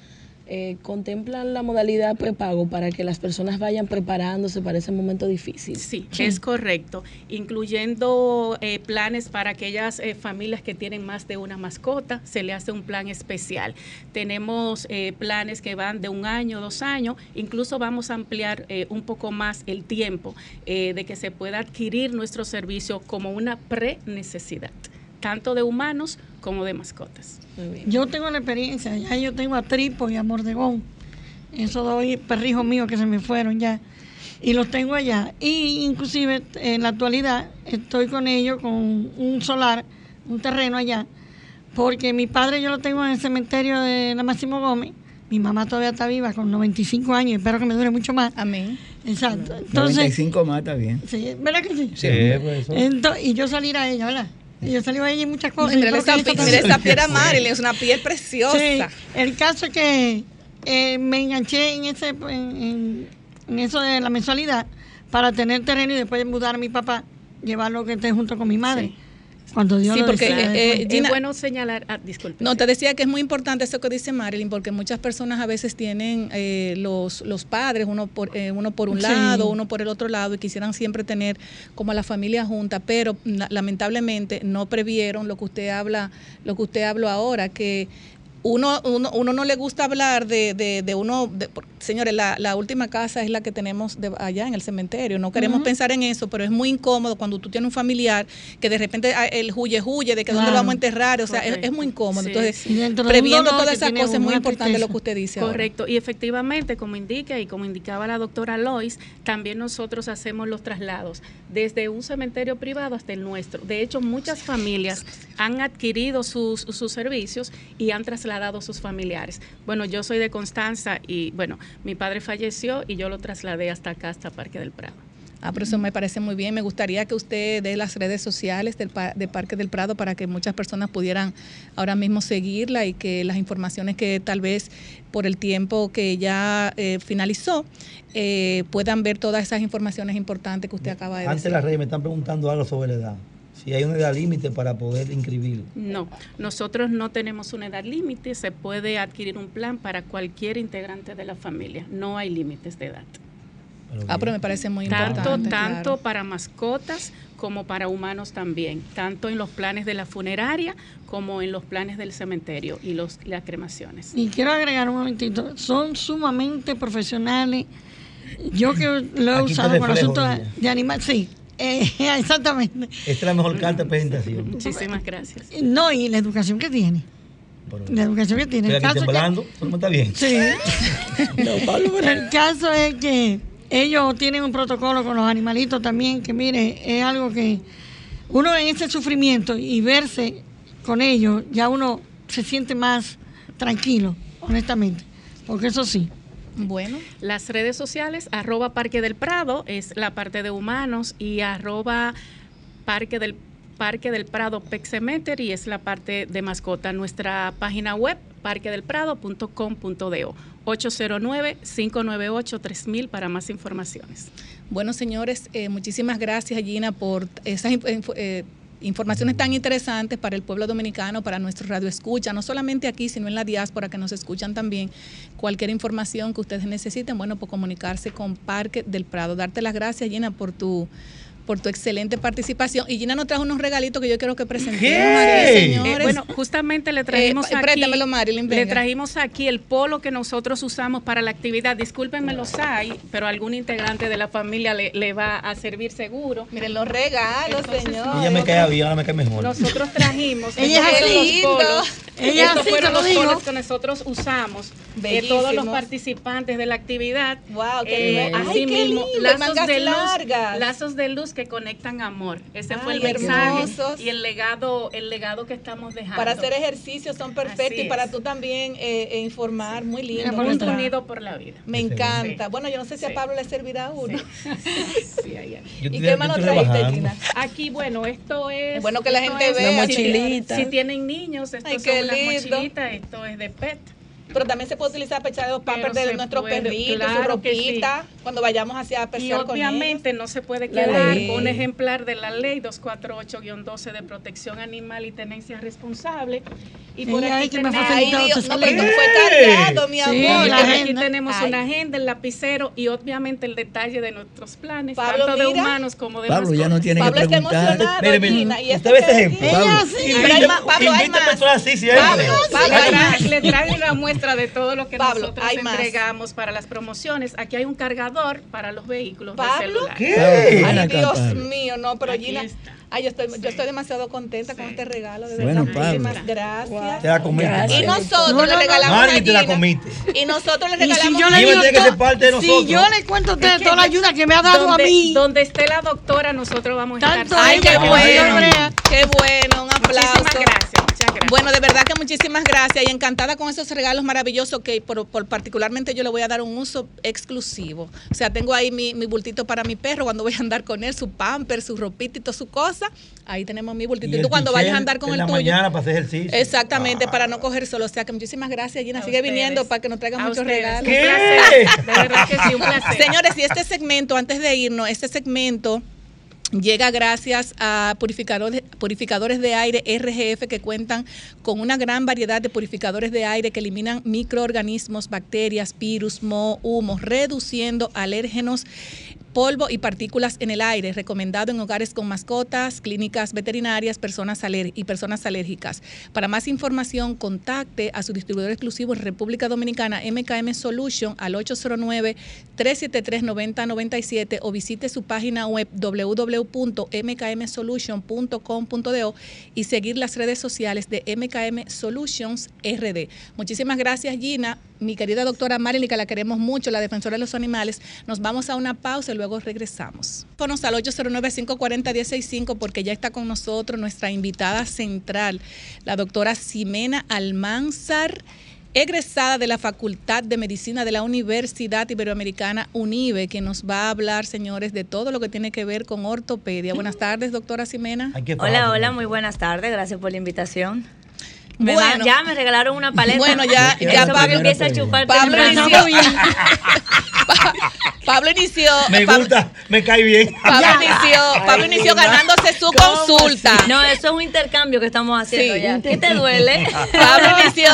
eh, contemplan la modalidad prepago para que las personas vayan preparándose para ese momento difícil. Sí, es correcto, incluyendo eh, planes para aquellas eh, familias que tienen más de una mascota, se le hace un plan especial. Tenemos eh, planes que van de un año, dos años, incluso vamos a ampliar eh, un poco más el tiempo de que se pueda adquirir nuestro servicio como una pre-necesidad, tanto de humanos como de mascotas. Yo tengo la experiencia, ya yo tengo a Tripo y a Mordegón, esos dos perrijos míos que se me fueron ya, y los tengo allá. Y inclusive en la actualidad estoy con ellos con un solar, un terreno allá, porque mi padre yo lo tengo en el cementerio de la Máximo Gómez, mi mamá todavía está viva con 95 años, espero que me dure mucho más. Amén. Exacto. Entonces, 95 más está bien. sí, ¿verdad que sí? Sí, profesor. Ento- y yo salir a ella, ¿verdad? Y yo salí a ella en muchas cosas. Mira esa, esa piel a Marilyn, es una piel preciosa. Sí, el caso es que eh, me enganché en ese en, en- en eso de la mensualidad para tener terreno y después mudar a mi papá, llevarlo que esté junto con mi madre. Sí. Cuando Dios Sí, lo porque, eh. Gina- es bueno señalar, ah, disculpe. No, te decía que es muy importante eso que dice Marilyn, porque muchas personas a veces tienen eh, los, los padres, uno por, eh, uno por un Sí. lado, uno por el otro lado, y quisieran siempre tener como a la familia junta, pero lamentablemente no previeron lo que usted habla, lo que usted habló ahora, que uno, uno, uno no le gusta hablar de, de, de uno, de- señores, la, la última casa es la que tenemos de allá en el cementerio. No queremos pensar en eso, pero es muy incómodo cuando tú tienes un familiar que de repente ah, el huye huye de que dónde lo vamos a enterrar, o sea, es, muy incómodo. Sí, Entonces, sí. Previendo todas esas cosas es muy importante lo que usted dice ahora. Correcto, y efectivamente, como indica y como indicaba la doctora Lois, también nosotros hacemos los traslados desde un cementerio privado hasta el nuestro. De hecho, muchas familias han adquirido sus, sus servicios y han trasladado a sus familiares. Bueno, yo soy de Constanza y bueno, mi padre falleció y yo lo trasladé hasta acá, hasta Parque del Prado. Ah, pero eso me parece muy bien. Me gustaría que usted dé las redes sociales del pa- de Parque del Prado para que muchas personas pudieran ahora mismo seguirla y que las informaciones que tal vez por el tiempo que ya eh, finalizó eh, puedan ver todas esas informaciones importantes que usted acaba de Antes decir. las redes me están preguntando algo sobre la edad. Si hay una edad límite para poder inscribir. No, nosotros no tenemos una edad límite, se puede adquirir un plan para cualquier integrante de la familia, no hay límites de edad. Ah, pero me parece muy Tanto, importante. tanto claro. para mascotas como para humanos también, tanto en los planes de la funeraria como en los planes del cementerio y los, las cremaciones. Y quiero agregar un momentito, son sumamente profesionales. Yo que lo he Aquí usado con reflejo, asuntos de animales, sí, eh, exactamente. Esta es la mejor carta de presentación. Muchísimas gracias. No, y la educación que tiene. La educación que tiene. El aquí caso, que- está bien. Sí. el caso es que ellos tienen un protocolo con los animalitos también, que mire, es algo que uno en ese sufrimiento y verse con ellos, ya uno se siente más tranquilo, honestamente. Porque eso sí. Bueno, Las redes sociales, arroba Parque del Prado, es la parte de humanos, y arroba Parque del, Parque del Prado Pet Cemetery es la parte de mascota. Nuestra página web, parquedelprado.com.do, 809-598-3000 para más informaciones. Bueno, señores, eh, muchísimas gracias, Gina, por esas eh, informaciones tan interesantes para el pueblo dominicano, para nuestro radio escucha, no solamente aquí, sino en la diáspora que nos escuchan también. Cualquier información que ustedes necesiten, bueno, por comunicarse con Parque del Prado. Darte las gracias, Gina, por tu por tu excelente participación. Y Gina nos trajo unos regalitos que yo quiero que presentemos Eh, bueno, justamente le trajimos Eh, aquí, préstamelo, Marilyn, le trajimos aquí el polo que nosotros usamos para la actividad. Discúlpenme los hay, pero algún integrante de la familia le, le va a servir seguro. Miren los regalos, señor. Ella me cae bien, ahora me cae mejor. Nosotros trajimos Ella es los Lindo. polos. Ella Estos así, fueron los digo. polos que nosotros usamos. eh, todos los participantes de la actividad. Wow, qué Eh, lindo. Ay, qué lindo, lazos mangas de luz, largas. lazos de luz que conectan amor. Ese fue el mensaje hermosos. y el legado, el legado que estamos dejando. Para hacer ejercicio son perfectos y para tú también eh, eh, informar, muy lindo. Junto unido por la vida. Me encanta. Bueno, yo no sé si a. Pablo le servirá uno. Sí, ahí, ahí. Yo ¿Y qué estoy trajiste. Gina? Aquí, bueno, esto es. Es bueno que la gente vea. si- mochilita. Si, tienen niños, esto Ay, son mochilitas, esto es de PET. Pero también se puede utilizar para echar los pampers de nuestros perritos, claro su que sí. ropita, cuando vayamos hacia Y con ellos. obviamente no se puede La quedar con un ejemplar de la ley 248-12 de protección animal y tenencia responsable. Y por aquí es que me tenemos, Ay, facilitado Dios, tu no, pero salida. esto fue cargado, mi Sí, amor. y la por aquí agenda. tenemos Ay. una agenda, el lapicero y obviamente el detalle de nuestros planes, Pablo, tanto de mira. humanos como de Pablo ya no tiene Pablo que está preguntar. emocionado, Mire, mire, Gina. ¿Y usted esto ve ese qué es? ejemplo. Pablo. sí. Pablo, hay más. personas así siempre. Pablo, Pablo, Le hay más. tra- le traigo una muestra de todo lo que Pablo, nosotros hay más. entregamos para las promociones. Aquí hay un cargador para los vehículos de ¿Pablo? celular. ¿Qué? Ven Ay, Dios Pablo. mío, no, pero Aquí Gina, está. ay, yo estoy, yo estoy demasiado contenta con este regalo, de Bueno, verdad. Muchísimas gracias. Te la comiste. Gracias. Y nosotros No, le no. regalamos Mari, te la comiste. Y nosotros le Y si regalamos yo le digo que parte de si nosotros. yo le cuento a ustedes Es toda la ayuda que me ha dado donde, a mí, donde esté la doctora, nosotros vamos a tanto estar. Ay, qué bueno, qué bueno, un aplauso. Muchísimas gracias, muchas gracias. Bueno, de verdad que muchísimas gracias y encantada con esos regalos maravillosos que por, por particularmente yo le voy a dar un uso exclusivo. O sea, tengo ahí mi, mi bultito para mi perro cuando voy a andar con él, su pamper, su ropita y toda su cosa. Ahí tenemos mi bultito. Y, tú cuando vayas a andar con en el la tuyo. mañana para hacer ejercicio. Exactamente, Ah. para no coger solo. O sea, que muchísimas gracias, Gina. A Sigue ustedes. viniendo para que nos traigan A muchos ustedes. regalos. Un ¿Qué? placer. De verdad que sí, un placer. Señores, y este segmento, antes de irnos, este segmento llega gracias a purificadores, purificadores de aire RGF que cuentan con una gran variedad de purificadores de aire que eliminan microorganismos, bacterias, virus, moho, humos, reduciendo alérgenos polvo y partículas en el aire, recomendado en hogares con mascotas, clínicas veterinarias personas y personas alérgicas. Para más información, contacte a su distribuidor exclusivo en República Dominicana, MKM Solution, al 809-373-9097 o visite su página web www.mkmsolution.com.do y seguir las redes sociales de MKM Solutions RD. Muchísimas gracias, Gina. Mi querida doctora Marilyn, que la queremos mucho, la defensora de los animales. Nos vamos a una pausa luego regresamos. Ponos al 809-540-165 porque ya está con nosotros nuestra invitada central, la doctora Ximena Almanzar egresada de la Facultad de Medicina de la Universidad Iberoamericana UNIBE, que nos va a hablar, señores, de todo lo que tiene que ver con ortopedia. Buenas tardes, doctora Ximena. Hola, hola, muy buenas tardes, gracias por la invitación. Me Bueno. ya me regalaron una paleta. Bueno, ya- ya Eso Pablo- empieza a chupar Pablo inició, Pa- Pablo inició, Me gusta, me cae bien. Pablo inició, Pablo inició ganándose su consulta. No, eso es un intercambio que estamos haciendo Sí. ya. ¿Qué te duele? Pablo inició,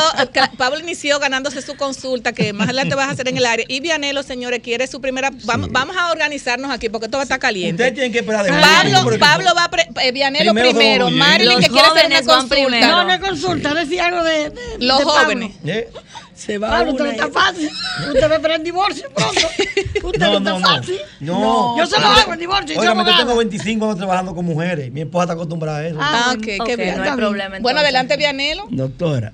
Pablo inició ganándose su consulta que más adelante vas a hacer en el área. Y Vianelo, señores, quiere su primera. Vamos, vamos a organizarnos aquí porque esto va a estar caliente. Ustedes tienen que esperar de Pablo, Pablo va a. pre- eh, Vianelo Primero Marilyn, que quiere hacer una consulta. primero. no, no es consulta, decía algo de, de- Los de jóvenes. ¿Eh? Se va Pablo, usted no está fácil. Usted va a esperar el divorcio pronto. Usted no, No, no, está no. fácil. No. Yo se lo hago el divorcio. yo Oiga, yo tengo abogada. 25 años trabajando con mujeres. Mi esposa está acostumbrada a eso. Ah, bueno. ok, qué bien. no hay problema. Bueno, adelante, Vianelo. Doctora,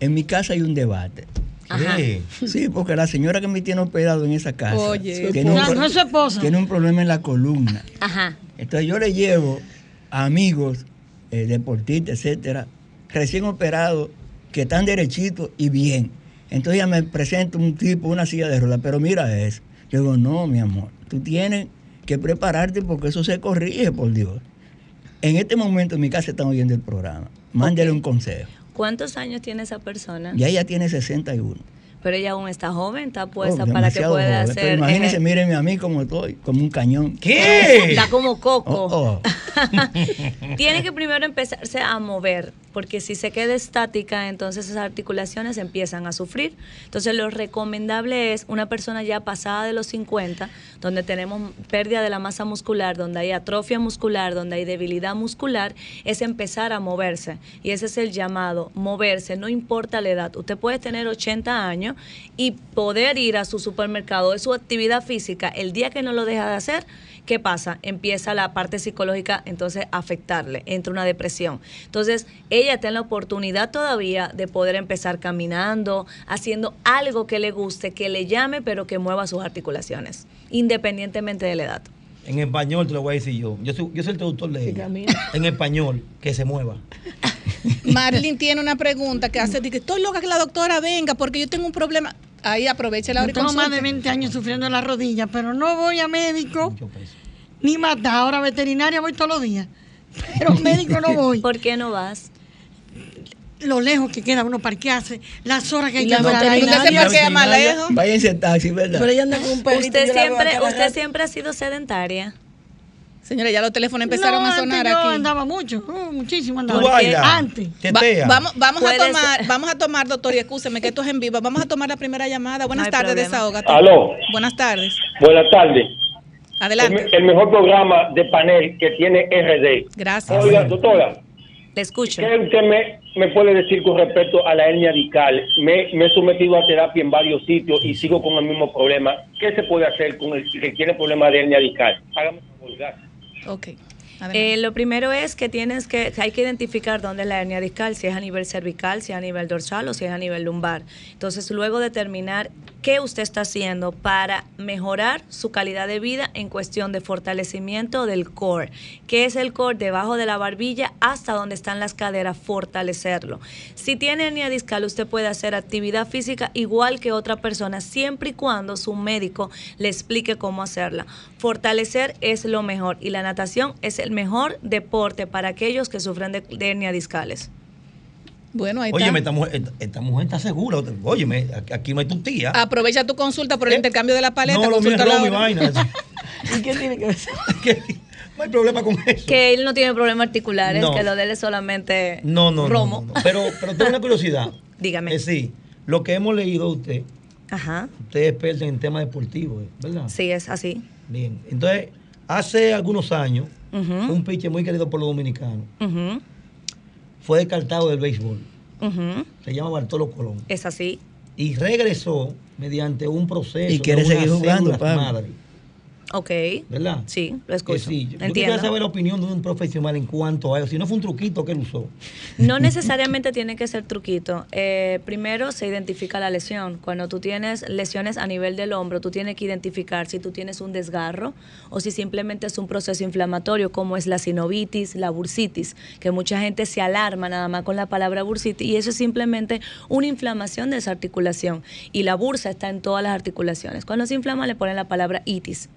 en mi casa hay un debate. Ajá. Sí, porque la señora que me tiene operado en esa casa Oye. tiene, un, No, no es su esposa. tiene un problema en la columna. Ajá. Entonces yo le llevo a amigos, eh, deportistas, etcétera, recién operados, que están derechitos y bien. Entonces ella me presenta un tipo, una silla de ruedas, pero mira eso. Yo digo, no, mi amor, tú tienes que prepararte porque eso se corrige, por Dios. En este momento en mi casa están oyendo el programa. Mándele un consejo. ¿Cuántos años tiene esa persona? Ya ella tiene 61. Pero ella aún está joven, está puesta Oh, para que pueda joven. Pero hacer. imagínense, ejer- mírenme a mí como estoy, como un cañón. ¿Qué? Está como coco. Oh, oh. Tiene que primero empezarse a mover. Porque si se queda estática, entonces esas articulaciones empiezan a sufrir. Entonces lo recomendable es una persona ya pasada de los 50, donde tenemos pérdida de la masa muscular, donde hay atrofia muscular, donde hay debilidad muscular, es empezar a moverse. Y ese es el llamado, moverse, no importa la edad. Usted puede tener 80 años y poder ir a su supermercado, es su actividad física, el día que no lo deja de hacer, ¿qué pasa? Empieza la parte psicológica entonces a afectarle, entra una depresión. Entonces, ella tiene la oportunidad todavía de poder empezar caminando, haciendo algo que le guste, que le llame, pero que mueva sus articulaciones, independientemente de la edad. En español te lo voy a decir yo. Yo soy, yo soy el traductor de ella. En español, que se mueva. Marlene tiene una pregunta que hace, dice, estoy loca que la doctora venga porque yo tengo un problema. Ahí aproveche la hora tengo más de consulte. 20 años sufriendo en la rodilla, pero no voy a médico ni matar. Ahora veterinaria voy todos los días. Pero médico no voy. ¿Por qué no vas? Lo lejos que queda uno parquearse, las horas que hay que veterinaria- Usted se parquea más lejos. Váyanse en taxi, ¿verdad? Pero ella anda con un perrito. Usted siempre, usted siempre ha sido sedentaria. Señora, ya los teléfonos empezaron No, a sonar antes yo aquí. andaba mucho, uh, muchísimo andaba. Antes. Va- vamos, vamos a tomar, ser. vamos a tomar, doctor, y escúcheme que esto es en vivo. Vamos a tomar la primera llamada. Buenas No tardes, desahógate. Aló. Buenas tardes. Buenas tardes. El, Adelante. me- el mejor programa de panel que tiene RD. Gracias. Oiga, doctora, Le escucho. ¿qué usted me, me puede decir con respecto a la hernia discal? Me, me he sometido a terapia en varios sitios y sigo con el mismo problema. ¿Qué se puede hacer con el que tiene problema de hernia discal? Hágame gracias. Ok. Eh, lo primero es que tienes que, hay que identificar dónde es la hernia discal, si es a nivel cervical, si es a nivel dorsal o si es a nivel lumbar. Entonces, luego determinar qué usted está haciendo para mejorar su calidad de vida en cuestión de fortalecimiento del core. ¿Qué es el core? Debajo de la barbilla hasta donde están las caderas, fortalecerlo. Si tiene hernia discal, usted puede hacer actividad física igual que otra persona, siempre y cuando su médico le explique cómo hacerla. Fortalecer es lo mejor y la natación es el mejor deporte para aquellos que sufren de, de hernia discales. Bueno, ahí Óyeme, está. esta mujer, esta, esta mujer está segura. Óyeme, aquí- no hay tu tía. Aprovecha tu consulta por el Eh, intercambio de la paleta. no, lo mío es vaina. ¿Y qué tiene que ver? No hay problema con eso. Que él no tiene problemas articulares, No. que lo de él es solamente No, no, romo. no, no. Pero, pero tengo una curiosidad. Dígame. Es decir, lo que hemos leído de usted, Ajá. usted es experta en temas deportivos, ¿verdad? Sí, es así. Bien. Entonces, hace algunos años, un pitcher muy querido por los dominicanos Ujú, fue descartado del béisbol. Se llama Bartolo Colón. Es así. Y regresó mediante un proceso. Y quiere seguir jugando, Pablo. madre, Ok. ¿Verdad? Sí, lo escucho. sí. Yo Entiendo. saber la opinión de un profesional en cuanto a eso. Si no fue un truquito que él usó. No necesariamente tiene que ser truquito. Eh, primero se identifica la lesión. Cuando tú tienes lesiones a nivel del hombro, tú tienes que identificar si tú tienes un desgarro o si simplemente es un proceso inflamatorio como es la sinovitis, la bursitis, que mucha gente se alarma nada más con la palabra bursitis y eso es simplemente una inflamación de esa articulación. Y la bursa está en todas las articulaciones. Cuando se inflama le ponen la palabra itis,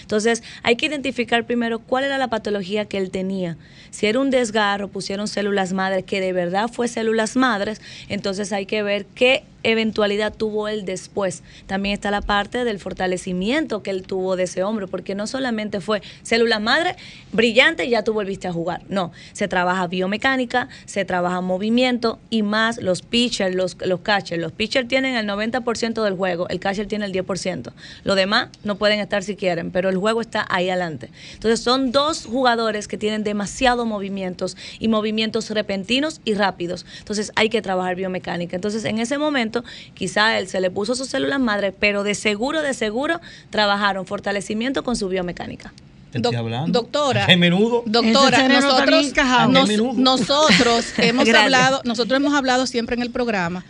Entonces hay que identificar primero cuál era la patología que él tenía. Si era un desgarro, pusieron células madres, que de verdad fue células madres, entonces hay que ver qué eventualidad tuvo él después. También está la parte del fortalecimiento que él tuvo de ese hombro, porque no solamente fue células madre brillante ya tú volviste a jugar. No, se trabaja biomecánica, se trabaja movimiento y más los pitchers, los, los catchers. Los pitchers tienen el 90% del juego, el catcher tiene el 10%. Los demás no pueden estar si quieren, pero el juego está ahí adelante. Entonces son dos jugadores que tienen demasiados movimientos y movimientos repentinos y rápidos. Entonces hay que trabajar biomecánica. Entonces en ese momento quizá él se le puso sus células madre, pero de seguro, de seguro trabajaron fortalecimiento con su biomecánica. Te Doc- estoy hablando. doctora. ¿A qué menudo? Doctora, nosotros, nos- nosotros hemos hablado, nosotros hemos hablado siempre en el programa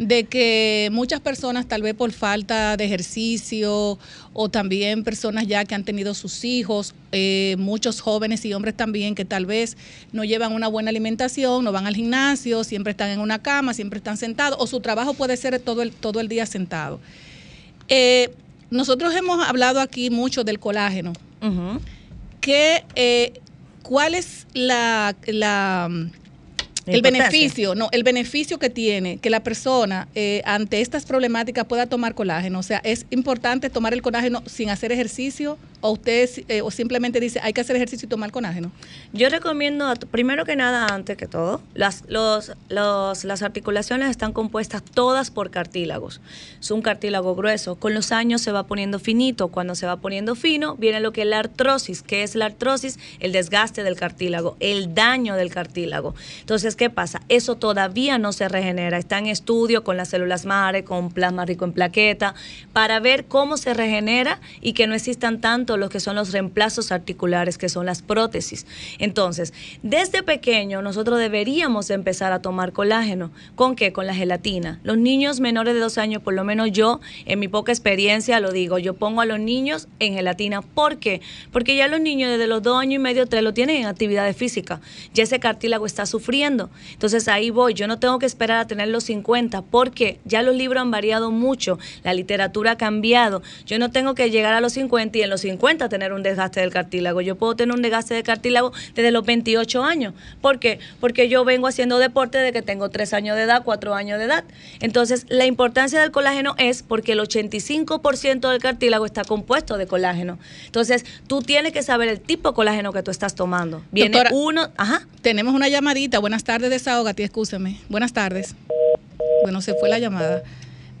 de que muchas personas tal vez por falta de ejercicio o también personas ya que han tenido sus hijos, eh, muchos jóvenes y hombres también que tal vez no llevan una buena alimentación, no van al gimnasio, siempre están en una cama, siempre están sentados o su trabajo puede ser todo el, todo el día sentado. Eh, nosotros hemos hablado aquí mucho del colágeno. Que, eh, ¿cuál es la, la, El beneficio, no, el beneficio que tiene que la persona eh, ante estas problemáticas pueda tomar colágeno. O sea, es importante tomar el colágeno sin hacer ejercicio o usted eh, o simplemente dice hay que hacer ejercicio y tomar colágeno. Yo recomiendo, primero que nada, antes que todo, las, los, los- las articulaciones están compuestas todas por cartílagos. Es un cartílago grueso. Con los años se va poniendo finito. Cuando se va poniendo fino, viene lo que es la artrosis. ¿Qué es la artrosis? El desgaste del cartílago, el daño del cartílago. Entonces, ¿qué pasa? Eso todavía no se regenera. Está en estudio con las células madre, con plasma rico en plaqueta, para ver cómo se regenera y que no existan tanto los que son los reemplazos articulares, que son las prótesis. Entonces, desde pequeño nosotros deberíamos empezar a tomar colágeno. ¿Con qué? Con la gelatina. Los niños menores de dos años, por lo menos yo, en mi poca experiencia, lo digo, yo pongo a los niños en gelatina. ¿Por qué? Porque ya los niños desde los dos años y medio, tres, lo tienen en actividad física. Ya ese cartílago está sufriendo. Entonces ahí voy. Yo no tengo que esperar a tener los 50 porque ya los libros han variado mucho. La literatura ha cambiado. Yo no tengo que llegar a los 50 y en los 50 tener un desgaste del cartílago. Yo puedo tener un desgaste de cartílago desde los 28 años. ¿Por qué? Porque yo vengo haciendo deporte desde que tengo 3 años de edad, 4 años de edad. Entonces, la importancia del colágeno es porque el 85% del cartílago está compuesto de colágeno. Entonces, tú tienes que saber el tipo de colágeno que tú estás tomando. Viene Doctora, uno, ajá. Tenemos una llamadita. Buenas tardes, desahógate, escúchame. Buenas tardes. Bueno, se fue la llamada.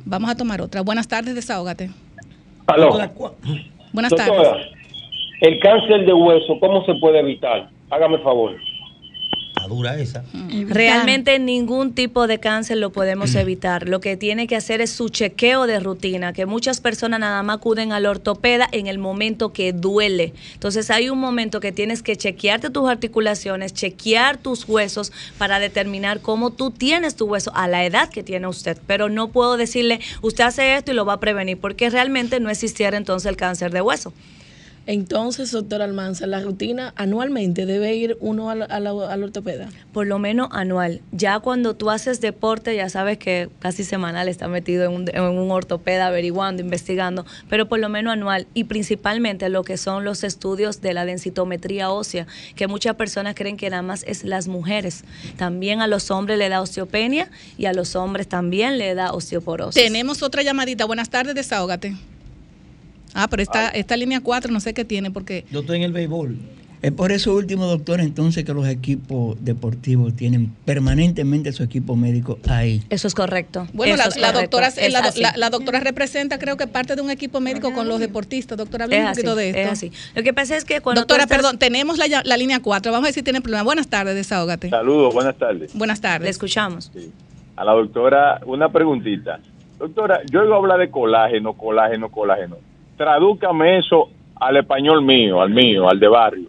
Vamos a tomar otra. Buenas tardes, desahógate. Aló. Buenas Doctora, tardes. el cáncer de hueso, ¿cómo se puede evitar? Hágame el favor. Dura esa. Realmente ningún tipo de cáncer lo podemos evitar. Lo que tiene que hacer es su chequeo de rutina, que muchas personas nada más acuden al ortopeda en el momento que duele. Entonces hay un momento que tienes que chequearte tus articulaciones, chequear tus huesos para determinar cómo tú tienes tu hueso a la edad que tiene usted. Pero no puedo decirle, usted hace esto y lo va a prevenir, porque realmente no existiera entonces el cáncer de hueso. Entonces, doctor Almanza, la rutina anualmente debe ir uno al, al, al ortopeda. Por lo menos anual. Ya cuando tú haces deporte, ya sabes que casi semanal está metido en un, en un ortopeda averiguando, investigando, pero por lo menos anual. Y principalmente lo que son los estudios de la densitometría ósea, que muchas personas creen que nada más es las mujeres. También a los hombres le da osteopenia y a los hombres también le da osteoporosis. Tenemos otra llamadita. Buenas tardes, desahógate. Ah, pero esta, esta línea 4 no sé qué tiene porque... Yo estoy en el béisbol. Es por eso último, doctor, entonces que los equipos deportivos tienen permanentemente su equipo médico ahí. Eso es correcto. Bueno, la, es la correcto. doctora, Es la, así. la- la doctora representa, creo que parte de un equipo médico con los deportistas. Doctora, hable un poquito de esto. es así. Lo que pasa es que cuando Doctora, estás- perdón, tenemos la, línea 4. Vamos a ver si tiene problema. Buenas tardes, desahógate. Saludos, buenas tardes. Buenas tardes. Le escuchamos. A la doctora, una preguntita. Doctora, yo oigo hablar de colágeno, colágeno, colágeno. Tradúcame eso al español mío, al mío, al de barrio.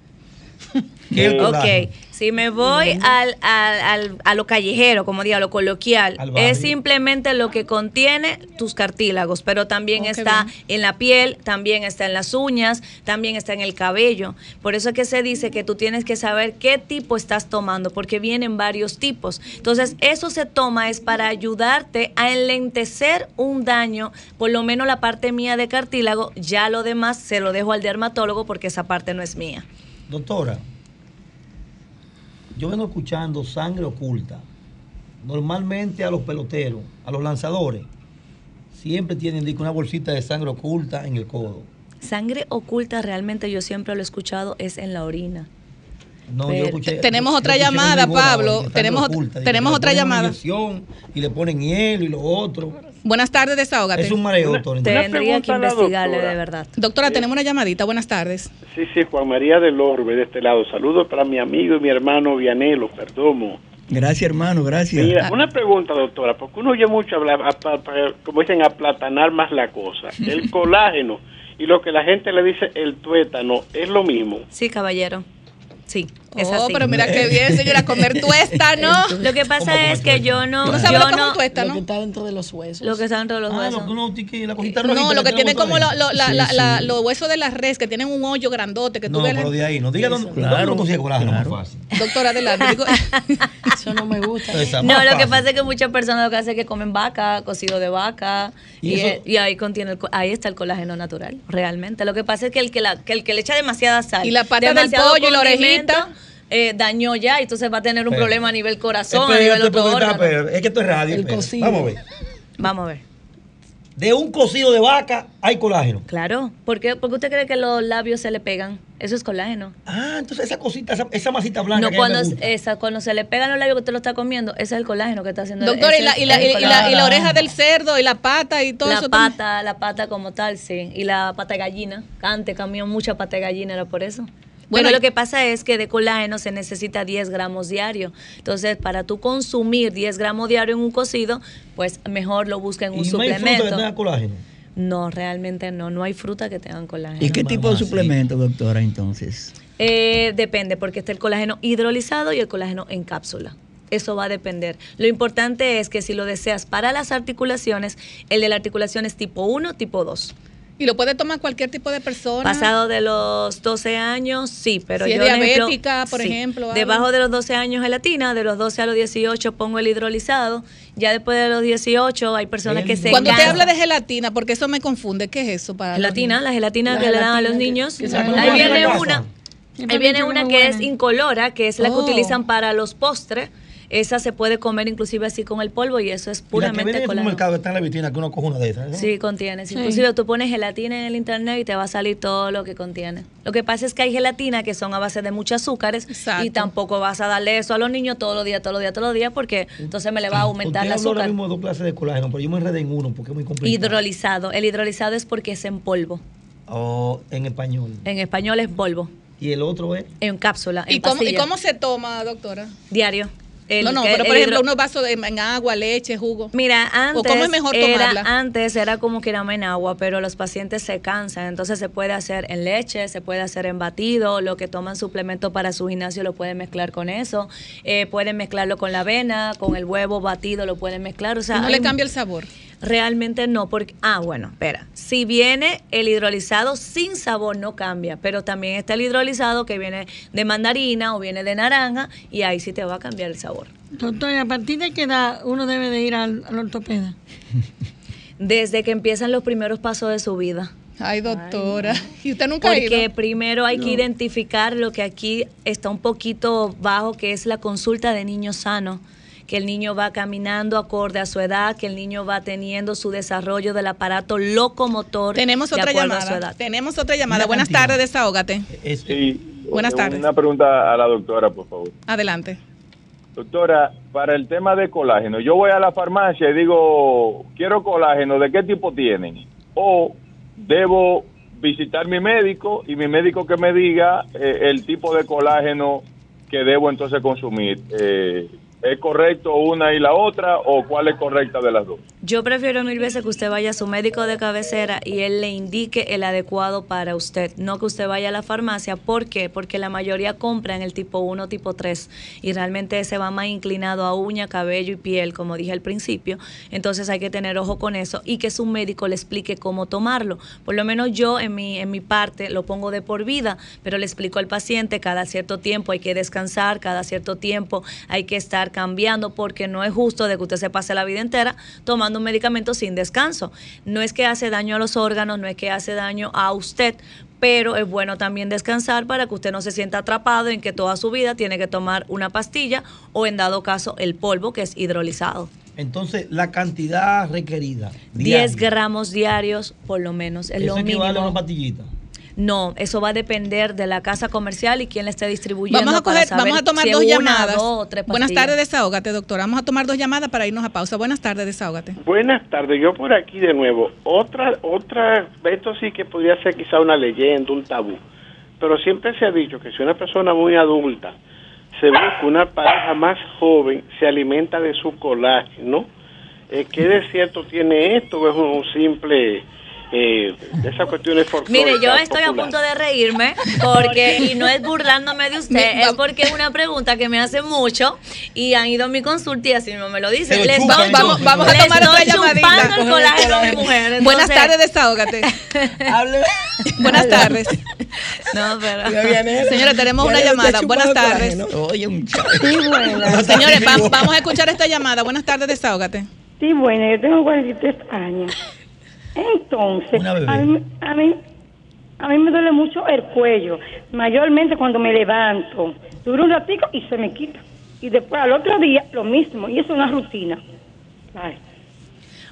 Eh, Ok, si me voy al, al- al- a lo callejero, como diga, a lo coloquial, es simplemente lo que contiene tus cartílagos, pero también Oh, está en la piel, también está en las uñas, también está en el cabello. Por eso es que se dice que tú tienes que saber qué tipo estás tomando, porque vienen varios tipos. Entonces, eso se toma es para ayudarte a enlentecer un daño, por lo menos la parte mía de cartílago, ya lo demás se lo dejo al dermatólogo porque esa parte no es mía. Doctora, yo vengo escuchando sangre oculta. Normalmente a los peloteros, a los lanzadores, siempre tienen digo, una bolsita de sangre oculta en el codo. Sangre oculta realmente yo siempre lo he escuchado es en la orina. No, Pero- yo escuché. tenemos yo otra llamada, Pablo. ahora, Tenemos oculta, tenemos otra llamada. Y le ponen hielo y lo otro. Buenas tardes, desahógate. Es un mareo, doctor. Tendría que investigarle doctora. de verdad. Doctora, tenemos una llamadita. Buenas tardes. Sí, sí, Juan María del Orbe, de este lado. Saludos para mi amigo y mi hermano Vianelo, Perdomo. Gracias, hermano, gracias. Mira, una pregunta, doctora, porque uno oye mucho hablar, como dicen, aplatanar más la cosa. El colágeno y lo que la gente le dice el tuétano, ¿es lo mismo? Sí, caballero. Sí, es Oh, así. pero mira qué bien, señora, comer tuéstano. Lo que pasa es que yo no, ¿Tú no yo sabes lo que es no, un tuétano? Lo que está dentro de los huesos. lo que está dentro de los Ah, huesos. lo tiene, la cosita No, lo que tiene tiene como lo- lo- la- Sí, la- sí. la- los huesos de la res que tienen un hoyo grandote que tú No, ves. pero de ahí, no diga dónde, Claro, dónde consigue colágeno claro. más fácil. Doctora, adelante. Digo- Eso no me gusta. Esa, No, lo que pasa es que muchas personas lo que hacen es que comen vaca, cocido de vaca, ¿Y y, eso? eh, y ahí contiene ahí está el colágeno natural, realmente. Lo que pasa es que el que, la- que el que le echa demasiada sal, Y la pata del pollo y la orejita. Eh, dañó ya, y entonces va a tener un Pero- problema a nivel corazón, a nivel otro órgano. pero es que esto es radio. El espera. cocido. Vamos a ver. Vamos a ver. De un cocido de vaca hay colágeno. Claro. ¿Por qué, ¿Por qué usted cree que los labios se le pegan? Eso es colágeno. Ah, entonces esa cosita, esa, esa masita blanca. No, que cuando, esa, cuando se le pegan los labios que usted lo está comiendo, ese es el colágeno que está haciendo. Doctor, y la, y, la, el y, la, y la oreja del cerdo y la pata y todo la eso. también. pata, la pata como tal, sí. Y la pata de gallina. Antes comió mucha pata de gallina, era por eso. Bueno, lo que pasa es que de colágeno se necesita 10 gramos diario. Entonces, para tú consumir 10 gramos diario en un cocido, pues mejor lo busca en un y no hay fruta que suplemento. tenga colágeno. No, realmente no. No hay fruta que tengan colágeno. ¿Y qué tipo de suplemento, doctora, entonces? Eh, depende, porque está el colágeno hidrolizado y el colágeno en cápsula. Eso va a depender. Lo importante es que si lo deseas para las articulaciones, el de la articulación es tipo 1, tipo 2. Y lo puede tomar cualquier tipo de persona. Pasado de los 12 años, sí, pero Si es yo, por ejemplo, diabética, por sí. ejemplo, algo. Debajo de los 12 años gelatina, de los 12 a los 18 pongo el hidrolizado. Ya después de los 18 hay personas que se Cuando usted cansan. habla de gelatina, porque eso me confunde, ¿qué es eso para los Gelatina, niños? la gelatina La que le dan a los que- niños. que Ahí viene una. Ahí viene una que es incolora, que es la que Oh. utilizan para los postres. Esa se puede comer inclusive así con el polvo y eso es Y la que puramente viene supermercado está en la vitrina que uno coge una de esas. ¿no? Sí, contiene. Sí. Inclusive tú pones gelatina en el internet y te va a salir todo lo que contiene. Lo que pasa es que hay gelatina que son a base de muchos azúcares y tampoco vas a darle eso a los niños todos los días, todos los días, todos los días, porque entonces me le va a aumentar ahora azúcar. mismo de dos clases de colágeno, pero yo me enredé en uno porque es muy complicado. Hidrolizado. El hidrolizado es porque es en polvo. O en español. En español es polvo. Y el otro es. En cápsula. En ¿Y cómo, ¿Y cómo se toma, doctora? Diario. El no, no, pero por ejemplo, hidro- unos vasos de, en agua, leche, jugo. Mira, antes, ¿O cómo es mejor era, tomarla? antes era como que era en agua, pero los pacientes se cansan, entonces se puede hacer en leche, se puede hacer en batido, lo que toman suplemento para su gimnasio lo pueden mezclar con eso, eh, pueden mezclarlo con la avena, con el huevo batido lo pueden mezclar, o sea, ¿Y no hay- le cambia el sabor? Realmente no, porque, ah, bueno, espera, si viene el hidrolizado sin sabor no cambia, pero también está el hidrolizado que viene de mandarina o viene de naranja y ahí sí te va a cambiar el sabor. Doctor, ¿y ¿a partir de qué edad uno debe de ir al, al ortopeda? Desde que empiezan los primeros pasos de su vida. Ay, doctora. ¿Y usted nunca ha Porque ido? primero hay No. que identificar lo que aquí está un poquito bajo, que es la consulta de niño sano. Que el niño va caminando acorde a su edad, que el niño va teniendo su desarrollo del aparato locomotor. Tenemos de otra acuerdo a su llamada. edad. Tenemos otra llamada. Una Buenas tardes, desahógate. Sí, Buenas eh, tardes. Una pregunta a la doctora, por favor. Adelante. Doctora, para el tema de colágeno, yo voy a la farmacia y digo, quiero colágeno, ¿de qué tipo tienen? O debo visitar mi médico y mi médico que me diga eh, el tipo de colágeno que debo entonces consumir. Eh, ¿Es correcto una y la otra o cuál es correcta de las dos? Yo prefiero mil veces que usted vaya a su médico de cabecera y él le indique el adecuado para usted, no que usted vaya a la farmacia. ¿Por qué? Porque la mayoría compran el tipo 1, tipo 3 y realmente se va más inclinado a uña, cabello y piel, como dije al principio. Entonces hay que tener ojo con eso y que su médico le explique cómo tomarlo. Por lo menos yo en mi, en mi parte lo pongo de por vida, pero le explico al paciente cada cierto tiempo hay que descansar, cada cierto tiempo hay que estar cambiando porque no es justo de que usted se pase la vida entera tomando un medicamento sin descanso. No es que hace daño a los órganos, no es que hace daño a usted, pero es bueno también descansar para que usted no se sienta atrapado en que toda su vida tiene que tomar una pastilla o en dado caso el polvo que es hidrolizado. Entonces, la cantidad requerida. 10 diaria, gramos diarios por lo menos, es lo Eso mínimo. una pastillita. No, eso va a depender de la casa comercial y quién le esté distribuyendo. Vamos a, para coger, saber vamos a tomar si dos una, llamadas. dos o tres Buenas tardes, desahógate, doctora. Vamos a tomar dos llamadas para irnos a pausa. Buenas tardes, desahógate. Buenas tardes, yo por aquí de nuevo. Otra, otra, esto sí que podría ser quizá una leyenda, un tabú, pero siempre se ha dicho que si una persona muy adulta se busca una pareja más joven, se alimenta de su colágeno, eh, ¿qué de cierto tiene esto es un simple, eh, de esas cuestiones Mire, yo estoy a punto de reírme porque, y no es burlándome de usted, es porque es una pregunta que me hace mucho y han ido a mi consulta y así mismo me lo dicen. Les doy-. Vamos, vamos a tomar otra llamadita. el colágeno a mi mujer. Buenas tardes, desahógate. Buenas tardes. No, pero. Señora, tenemos una llamada. Buenas tardes. Oye, muchacho. Sí, buena. Señores, va- vamos a escuchar esta llamada. Buenas tardes, desahógate. Sí, buena. Yo tengo 43 años. Entonces, Una bebé. a mí, a mí, A mí me duele mucho el cuello, mayormente cuando me levanto. Dura un ratico y se me quita. Y después al otro día lo mismo, y es una rutina. Ay.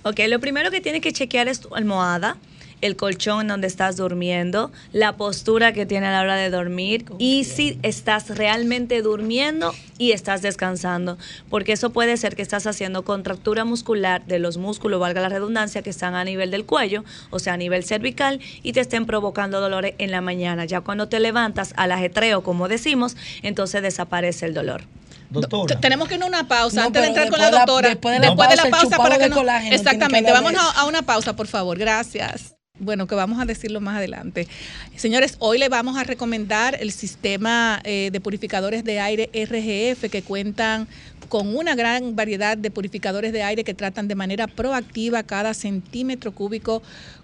Ok, lo primero que tiene que chequear es tu almohada, el colchón en donde estás durmiendo, la postura que tiene a la hora de dormir y si estás realmente durmiendo y estás descansando, porque eso puede ser que estás haciendo contractura muscular de los músculos, valga la redundancia, que están a nivel del cuello, o sea, a nivel cervical y te estén provocando dolores en la mañana. Ya cuando te levantas al ajetreo, como decimos, entonces desaparece el dolor. Doctora. Tenemos que ir a una pausa No, antes de entrar con la de la- doctora. después de la pausa, para que no- Exactamente. eso. a una pausa, por favor. Gracias. Bueno, que vamos a decirlo más adelante. Señores, hoy le vamos a recomendar el sistema eh, de purificadores de aire RGF que cuentan con una gran variedad de purificadores de aire que tratan de manera proactiva cada centímetro cúbico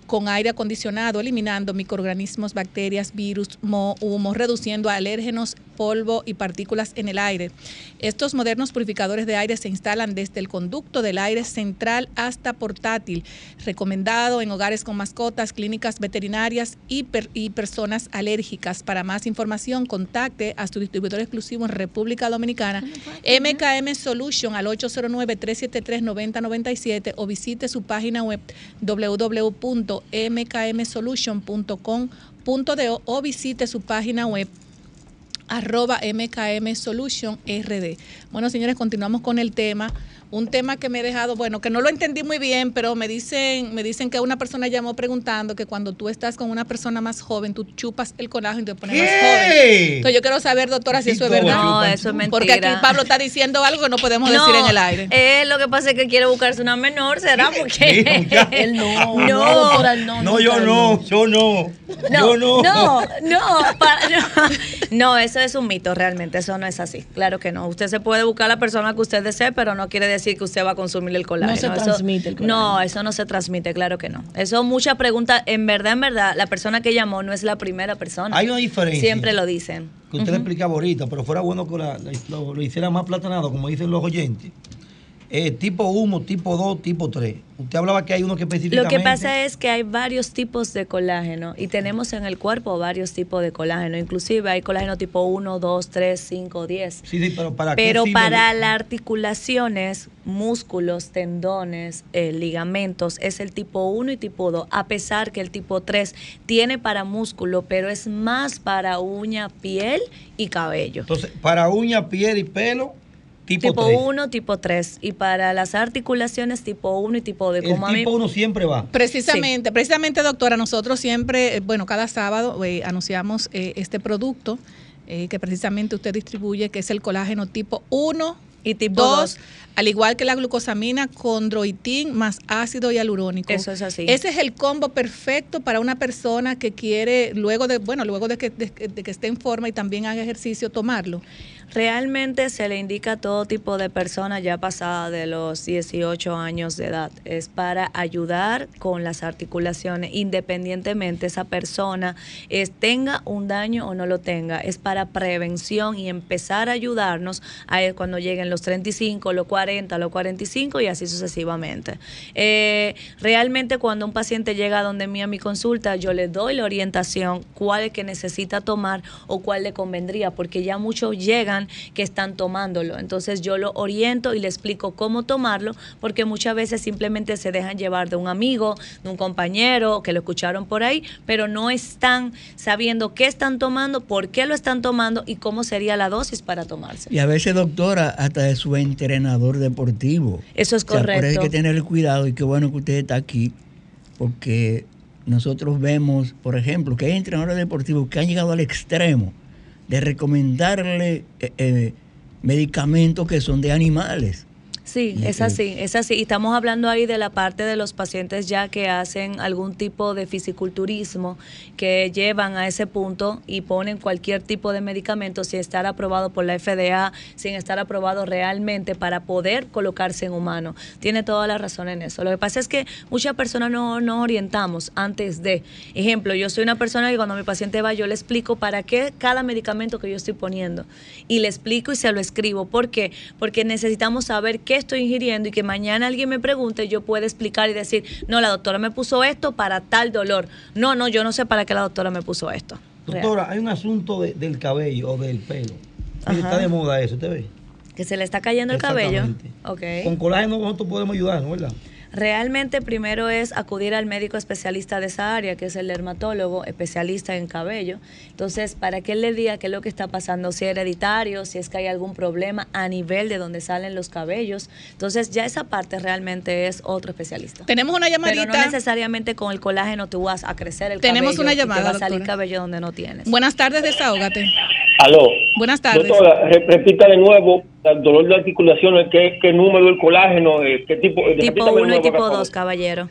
con aire acondicionado, eliminando microorganismos, bacterias, virus, mo- humo, reduciendo alérgenos, polvo y partículas en el aire. Estos modernos purificadores de aire se instalan desde el conducto del aire central hasta portátil, recomendado en hogares con mascotas, clínicas veterinarias y, per- y personas alérgicas. Para más información, contacte a su distribuidor exclusivo en República Dominicana, MKM Solution al 809-373-9097 o visite su página web www.mkmsolution.com.do o visite su página web arroba MKM Solution RD. Bueno, señores, continuamos con el tema. Un tema que me he dejado, bueno, que no lo entendí muy bien, pero me dicen, me dicen que una persona llamó preguntando que cuando tú estás con una persona más joven, tú chupas el colágeno y te pones más ¿Qué? joven. Entonces yo quiero saber, doctora, si eso es verdad. No, eso es Porque aquí mentira. Pablo está diciendo algo que no podemos No, decir en el aire. eh, lo que pasa es que quiere buscarse una menor, ¿será? Porque Él no, No. no, doctora, no. No, yo no, yo no. No, yo no. no, no, pa- no. No, eso es un mito realmente, eso no es así. Claro que no. Usted se puede buscar a la persona que usted desee, pero no quiere decir que usted va a consumir el colágeno. No se Eso- transmite el colágeno. No, eso no se transmite, claro que no. Eso muchas preguntas, en verdad, en verdad, la persona que llamó no es la primera persona. Hay una diferencia. Siempre lo dicen. que usted le explicaba ahorita, pero fuera bueno que la- la- lo, lo hiciera más platanado, como dicen los oyentes. Eh, tipo 1, tipo 2, tipo 3. Usted hablaba que hay uno que Lo específicamente... que pasa es que hay varios tipos de colágeno y tenemos en el cuerpo varios tipos de colágeno. Inclusive hay colágeno tipo 1, 2, 3, 5, 10. Sí, sí, pero para qué Pero sirve? para las articulaciones, músculos, tendones, eh, ligamentos, es el tipo 1 y tipo 2, a pesar que el tipo 3 tiene para músculo, pero es más para uña, piel y cabello. Entonces, para uña, piel y pelo, tipo, Tipo 3. 1, tipo 3. Y para las articulaciones, tipo 1 y tipo 2. El Como a mí- tipo 1 siempre va. Precisamente, precisamente, doctora, nosotros siempre, eh, bueno, cada sábado eh, anunciamos eh, este producto eh, que precisamente usted distribuye, que es el colágeno tipo 1 y tipo 2, dos. Al igual que la glucosamina, condroitín más ácido hialurónico. Eso es así. Ese es el combo perfecto para una persona que quiere, luego de, bueno, luego de que, de, de que esté en forma y también haga ejercicio, tomarlo. Realmente se le indica a todo tipo de personas ya pasada de los 18 años de edad. Es para ayudar con las articulaciones, independientemente esa persona es, tenga un daño o no lo tenga. Es para prevención y empezar a ayudarnos a él cuando lleguen los 35, los 40, los 45 y así sucesivamente. Eh, realmente cuando un paciente llega donde mí a mi consulta, yo le doy la orientación cuál es que necesita tomar o cuál le convendría, porque ya muchos llegan que están tomándolo. Entonces yo lo oriento y le explico cómo tomarlo, porque muchas veces simplemente se dejan llevar de un amigo, de un compañero, que lo escucharon por ahí, pero no están sabiendo qué están tomando, por qué lo están tomando y cómo sería la dosis para tomarse. Y a veces, doctora, hasta de su entrenador deportivo. Eso es O sea, por eso hay correcto. que tener cuidado y qué bueno que usted está aquí, porque nosotros vemos, por ejemplo, que hay entrenadores deportivos que han llegado al extremo de recomendarle eh, eh, medicamentos que son de animales. Sí, Y, es eh, así, es así. Y estamos hablando ahí de la parte de los pacientes ya que hacen algún tipo de fisiculturismo, que llevan a ese punto y ponen cualquier tipo de medicamento sin estar aprobado por la FDA, sin estar aprobado realmente para poder colocarse en humano. Tiene toda la razón en eso. Lo que pasa es que muchas personas no nos orientamos antes de. Ejemplo, yo soy una persona que cuando mi paciente va, yo le explico para qué cada medicamento que yo estoy poniendo. Y le explico y se lo escribo. ¿Por qué? Porque necesitamos saber qué estoy ingiriendo y que mañana alguien me pregunte, yo pueda explicar y decir, no, la doctora me puso esto para tal dolor. No, no, yo no sé para qué la doctora me puso esto. Real. Doctora, hay un asunto de- del cabello o del pelo. Ajá. Está de moda eso, ¿usted ve? Que se le está cayendo el cabello. Ok. Con colágeno nosotros podemos ayudar, ¿no verdad? Realmente primero es acudir al médico especialista de esa área, que es el dermatólogo, especialista en cabello. Entonces, para que él le diga qué es lo que está pasando, si es hereditario, si es que hay algún problema a nivel de donde salen los cabellos. Entonces, ya esa parte realmente es otro especialista. Tenemos una Pero llamadita. no necesariamente con el colágeno tú vas a crecer el Tenemos cabello una y te llamada, va a salir doctora. cabello donde no tienes. Buenas tardes, desahógate. Aló. Buenas tardes. Doctora, re- repita de nuevo el dolor de articulaciones, qué, qué número del colágeno, eh, qué tipo. eh, Tipo repítame de 1 y tipo por favor. 2, caballero.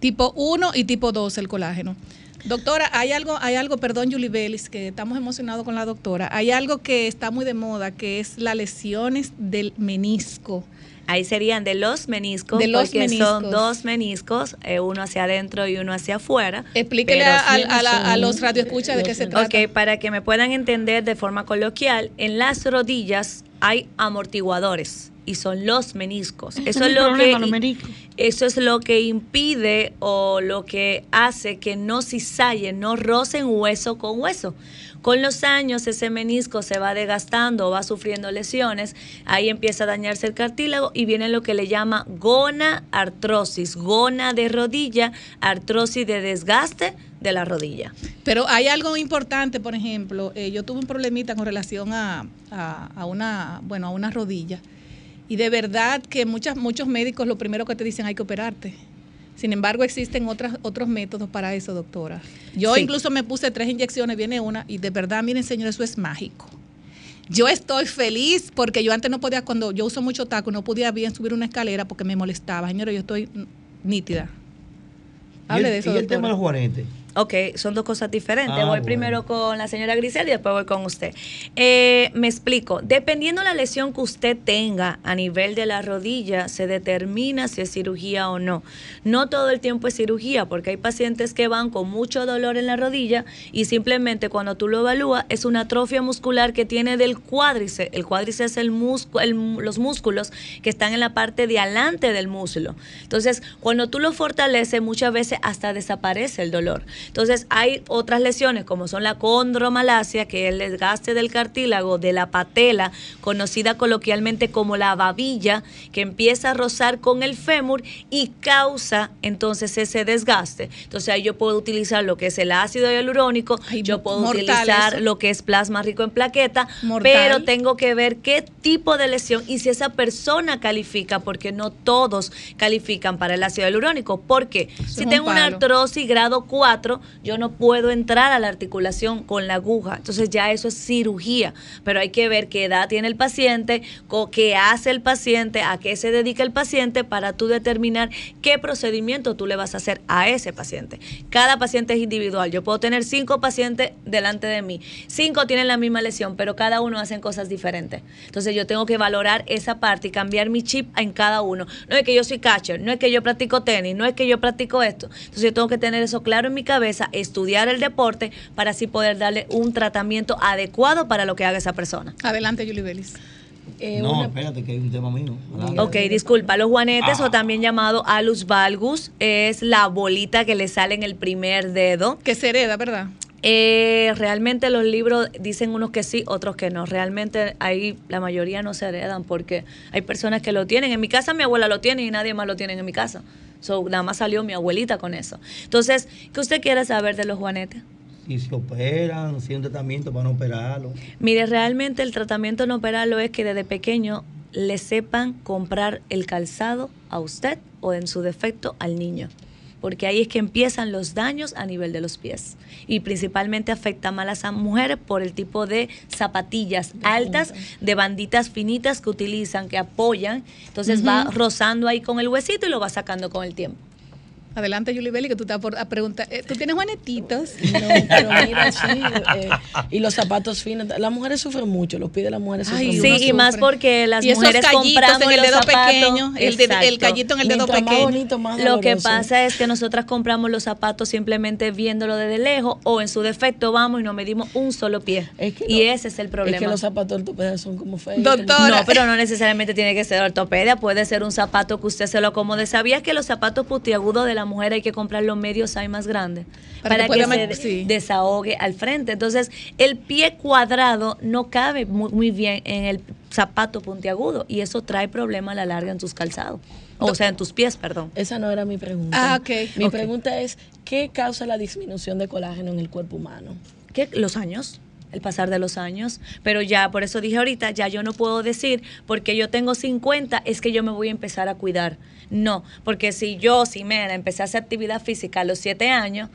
Tipo 1 y tipo 2 el colágeno. Doctora, hay algo, hay algo, perdón, Julie Bellis, que estamos emocionados con la doctora. Hay algo que está muy de moda, que es las lesiones del menisco. Ahí serían de los meniscos, De los porque son meniscos. dos meniscos, eh, uno hacia adentro y uno hacia afuera. Explíquele a, a- sí a la- a los radioescuchas de qué se trata. Ok, para que me puedan entender de forma coloquial, en las rodillas hay amortiguadores y son los meniscos. Eso es lo problema, que los meniscos. eso es lo que impide o lo que hace que no cisallen, no rocen hueso con hueso. Con los años ese menisco se va desgastando, va sufriendo lesiones, ahí empieza a dañarse el cartílago y viene lo que le llama gona artrosis, gona de rodilla, artrosis de desgaste de la rodilla. Pero hay algo importante, por ejemplo, eh, yo tuve un problemita con relación a, a- una, bueno, a una rodilla. Y de verdad que muchas, muchos médicos lo primero que te dicen hay que operarte. Sin embargo, existen otras, otros métodos para eso, doctora. Yo Sí. incluso me puse tres inyecciones, viene una, y de verdad, miren, señor, eso es mágico. Yo estoy feliz porque yo antes no podía, cuando yo uso mucho taco, no podía bien subir una escalera porque me molestaba. Señora, yo estoy nítida. Y Hable el- de eso, Y el doctora. tema de los juanetes. Ok, son dos cosas diferentes. Ah, voy bueno. primero con la señora Grisel y después voy con usted. Eh, me explico. Dependiendo la lesión que usted tenga a nivel de la rodilla, se determina si es cirugía o no. No todo el tiempo es cirugía, porque hay pacientes que van con mucho dolor en la rodilla y simplemente cuando tú lo evalúas es una atrofia muscular que tiene del cuádriceps. El cuádriceps es el músculo, los músculos que están en la parte de adelante del músculo. Entonces, cuando tú lo fortaleces, muchas veces hasta desaparece el dolor. Entonces, hay otras lesiones como son la condromalacia, que es el desgaste del cartílago de la patela, conocida coloquialmente como la babilla, que empieza a rozar con el fémur y causa entonces ese desgaste. Entonces, ahí yo puedo utilizar lo que es el ácido hialurónico, yo puedo utilizar eso. lo que es plasma rico en plaqueta, Mortal. pero tengo que ver qué tipo de lesión y si esa persona califica, porque no todos califican para el ácido hialurónico. ¿Por qué? es Si un tengo una artrosis grado 4, yo no puedo entrar a la articulación con la aguja. Entonces ya eso es cirugía, pero hay que ver qué edad tiene el paciente, qué hace el paciente, a qué se dedica el paciente para tú determinar qué procedimiento tú le vas a hacer a ese paciente. Cada paciente es individual. Yo puedo tener cinco pacientes delante de mí. Cinco tienen la misma lesión, pero cada uno hacen cosas diferentes. Entonces yo tengo que valorar esa parte y cambiar mi chip en cada uno. No es que yo soy catcher, no es que yo practico tenis, no es que yo practico esto. Entonces yo tengo que tener eso claro en mi cabeza, estudiar el deporte para así poder darle un tratamiento adecuado para lo que haga esa persona. Adelante, Julie Bellis. no, espérate, que hay un tema mío. Ok, disculpa, los juanetes Ah. o también llamado alus valgus es la bolita que le sale en el primer dedo. Que se hereda, ¿verdad? Eh, realmente los libros dicen unos que sí, otros que no. Realmente ahí la mayoría no se heredan porque hay personas que lo tienen. En mi casa mi abuela lo tiene y nadie más lo tiene en mi casa. So, nada más salió mi abuelita con eso. Entonces, ¿qué usted quiere saber de los juanetes? Si se operan, si hay un tratamiento para no operarlo. Mire, realmente el tratamiento no operarlo es que desde pequeño le sepan comprar el calzado a usted o en su defecto al niño. Porque ahí es que empiezan los daños a nivel de los pies. Y principalmente afecta más a las mujeres por el tipo de zapatillas altas, de banditas finitas que utilizan, que apoyan. Entonces va rozando ahí con el huesito y lo va sacando con el tiempo. Adelante, Julie Belli, que tú estás por a preguntar. eh, ¿Tú tienes juanetitos? No, pero mira, sí. eh, y los zapatos finos. Las mujeres sufren mucho, los pies de las mujeres sufren Ay, mucho. Sí, y más porque las Y esos mujeres compramos en el los dedo zapatos. pequeño, el de- el callito en el dedo más pequeño. bonito, más Lo que pasa es que nosotras compramos los zapatos simplemente viéndolo desde lejos o en su defecto vamos y nos medimos un solo pie. y ese es el problema. Es que los zapatos ortopédicos son como feos. No, pero no necesariamente tiene que ser ortopedia, puede ser un zapato que usted se lo acomode. ¿Sabías que los zapatos putiagudos de la mujer hay que comprar los medios hay más grandes? Para Para, que se sí. desahogue al frente. Entonces, el pie cuadrado no cabe muy, muy bien en el zapato puntiagudo y eso trae problemas a la larga en tus calzados. O sea, en tus pies, perdón. Esa no era mi pregunta. Ah, ok. Mi pregunta es, ¿qué causa la disminución de colágeno en el cuerpo humano? ¿Qué? Los años, el pasar de los años. Pero ya, por eso dije ahorita, ya yo no puedo decir, porque yo tengo 50, es que yo me voy a empezar a cuidar. No, porque si yo, si me empecé a hacer actividad física a los 7 años,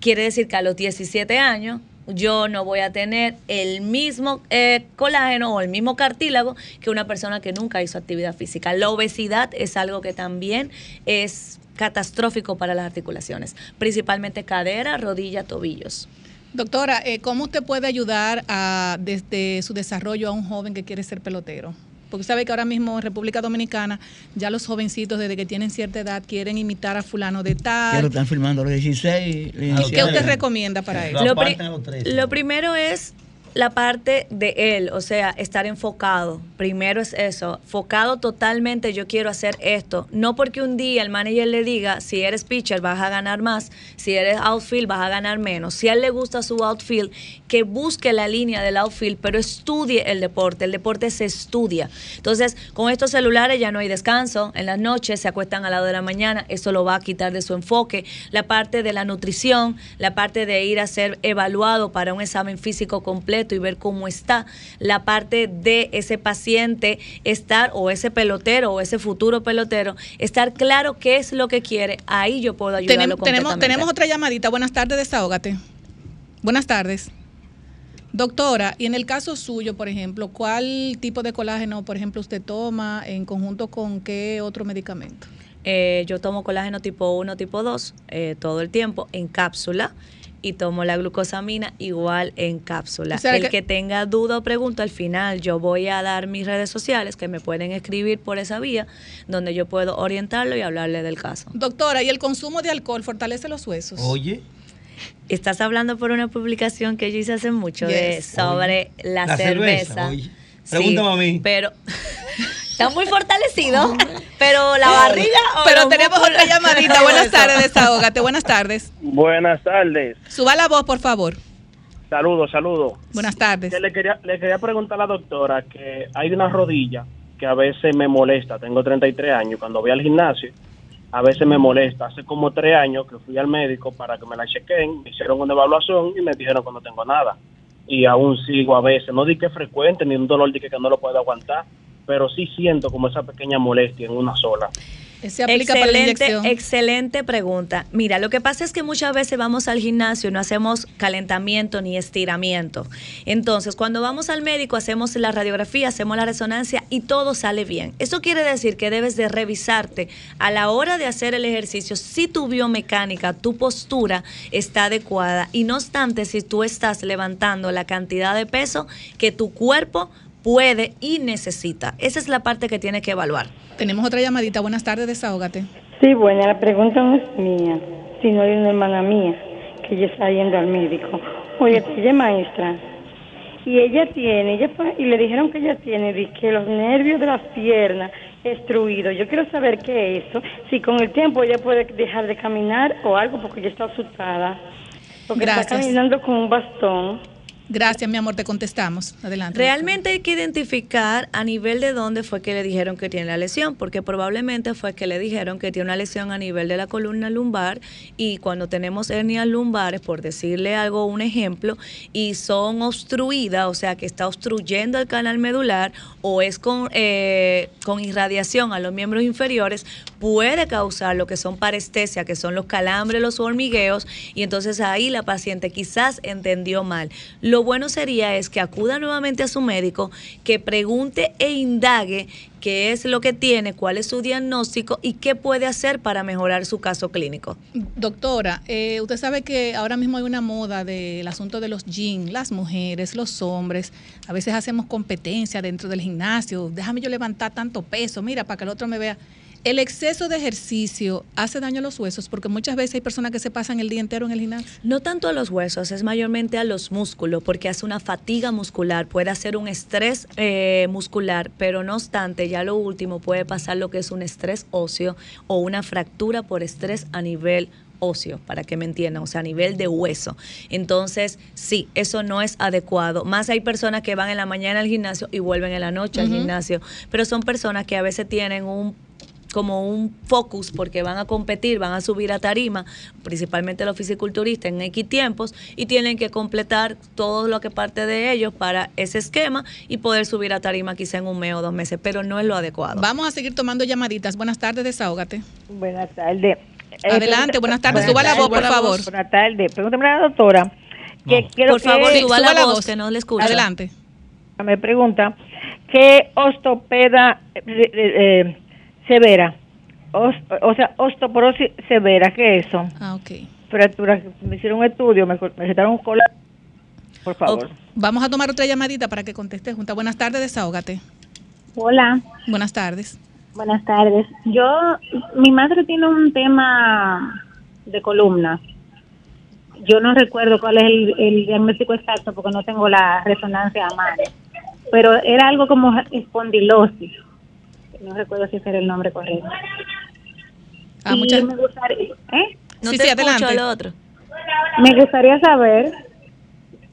quiere decir que a los 17 años yo no voy a tener el mismo eh, colágeno o el mismo cartílago que una persona que nunca hizo actividad física. La obesidad es algo que también es catastrófico para las articulaciones, principalmente cadera, rodilla, tobillos. Doctora, eh, ¿cómo usted puede ayudar a, desde su desarrollo a un joven que quiere ser pelotero? Porque sabe que ahora mismo en República Dominicana ya los jovencitos desde que tienen cierta edad quieren imitar a fulano de Que lo tal. están filmando a los 16. ¿Y qué usted recomienda para eso? Lo, pri- lo primero es la parte de él, o sea, estar enfocado. Primero es eso, enfocado totalmente, yo quiero hacer esto. No porque un día el manager le diga, si eres pitcher vas a ganar más, si eres outfield vas a ganar menos. Si a él le gusta su outfield, que busque la línea del outfield, pero estudie el deporte. El deporte se estudia. Entonces, con estos celulares ya no hay descanso. En las noches se acuestan al lado de la mañana, eso lo va a quitar de su enfoque. La parte de la nutrición, la parte de ir a ser evaluado para un examen físico completo y ver cómo está. La parte de ese paciente estar, o ese pelotero, o ese futuro pelotero, estar claro qué es lo que quiere. Ahí yo puedo ayudarlo Tenemos, tenemos, completamente. tenemos otra llamadita. Buenas tardes, desahógate. Buenas tardes. Doctora, y en el caso suyo, por ejemplo, ¿cuál tipo de colágeno, por ejemplo, usted toma en conjunto con qué otro medicamento? Eh, yo tomo colágeno tipo 1, tipo 2 eh, todo el tiempo en cápsula y tomo la glucosamina igual en cápsula. O sea, el que- que... tenga duda o pregunta, al final yo voy a dar mis redes sociales que me pueden escribir por esa vía, donde yo puedo orientarlo y hablarle del caso. Doctora, ¿y el consumo de alcohol fortalece los huesos? Oye. Estás hablando por una publicación que yo hice hace mucho de sobre la, La cerveza, cerveza. Pregúntame a mí. Pero está muy fortalecido, pero la barriga Pero tenemos otra llamadita. Buenas tardes, desahógate. Buenas tardes. Buenas tardes. Suba la voz, por favor. Saludos, saludos. Buenas tardes. Que le quería, le quería preguntar a la doctora que hay una rodilla que a veces me molesta. Tengo 33 años. Cuando voy al gimnasio, a veces me molesta. Hace como tres años que fui al médico para que me la chequen. Me hicieron una evaluación y me dijeron que no tengo nada. Y aún sigo a veces. No di que frecuente ni un dolor de que no lo puedo aguantar. Pero sí siento como esa pequeña molestia en una sola. Se aplica para la excelente, inyección. excelente pregunta. Mira, lo que pasa es que muchas veces vamos al gimnasio y no hacemos calentamiento ni estiramiento. Entonces, cuando vamos al médico, hacemos la radiografía, hacemos la resonancia y todo sale bien. Eso quiere decir que debes de revisarte a la hora de hacer el ejercicio si tu biomecánica, tu postura está adecuada y no obstante si tú estás levantando la cantidad de peso que tu cuerpo puede y necesita. Esa es la parte que tienes que evaluar. Tenemos otra llamadita. Buenas tardes, desahógate. Sí, bueno, la pregunta no es mía, sino de una hermana mía que ella está yendo al médico. Oye, ella es maestra y ella tiene, ella y le dijeron que ella tiene que los nervios de las piernas destruidos. Yo quiero saber qué es eso, si con el tiempo ella puede dejar de caminar o algo porque ella está asustada, porque está Gracias. caminando con un bastón. Gracias, mi amor, te contestamos. Adelante. Realmente hay que identificar a nivel de dónde fue que le dijeron que tiene la lesión, porque probablemente fue que le dijeron que tiene una lesión a nivel de la columna lumbar y cuando tenemos hernias lumbares, por decirle algo, un ejemplo, y son obstruidas, o sea que está obstruyendo el canal medular o es con, eh, con irradiación a los miembros inferiores, puede causar lo que son parestesia, que son los calambres, los hormigueos, y entonces ahí la paciente quizás entendió mal. Bueno sería es que acuda nuevamente a su médico, que pregunte e indague qué es lo que tiene, cuál es su diagnóstico y qué puede hacer para mejorar su caso clínico. Doctora, eh, usted sabe que ahora mismo hay una moda del asunto de los jeans, las mujeres, los hombres. A veces hacemos competencia dentro del gimnasio. Déjame yo levantar tanto peso, mira, para que el otro me vea. El exceso de ejercicio hace daño a los huesos porque muchas veces hay personas que se pasan el día entero en el gimnasio. No tanto a los huesos, es mayormente a los músculos, porque hace una fatiga muscular, puede hacer un estrés eh, muscular, pero no obstante, ya lo último puede pasar lo que es un estrés óseo o una fractura por estrés a nivel óseo, para que me entiendan, o sea, a nivel de hueso. Entonces, sí, eso no es adecuado. Más hay personas que van en la mañana al gimnasio y vuelven en la noche al gimnasio, pero son personas que a veces tienen un como un focus porque van a competir, van a subir a tarima, principalmente los fisiculturistas en X tiempos y tienen que completar todo lo que parte de ellos para ese esquema y poder subir a tarima quizá en un mes o dos meses, pero no es lo adecuado. Vamos a seguir tomando llamaditas. Buenas tardes, desahógate. Buenas tardes. Adelante, buenas tardes. Suba la voz, por favor. Buenas tardes. Pregúntame a la doctora. Que quiero Por favor, que, suba la voz, que no le escucho. Adelante. Me pregunta, ¿qué ostopeda eh, eh, severa? Os- o sea, osteoporosis severa, ¿qué es eso? Ah, ok. Fractura, me hicieron un estudio, me, me recetaron un cola. Por favor. Vamos a tomar otra llamadita para que conteste junta. Buenas tardes, desahógate. Hola, Buenas tardes. buenas tardes. Yo, mi madre tiene un tema de columna. Yo no recuerdo cuál es el, el diagnóstico exacto porque no tengo la resonancia a mano. Pero era algo como espondilosis. No recuerdo si ese era el nombre correcto. Ah, y muchas- me gustaría, ¿eh? No Sí, te sí, escucho adelante. al otro. Me gustaría saber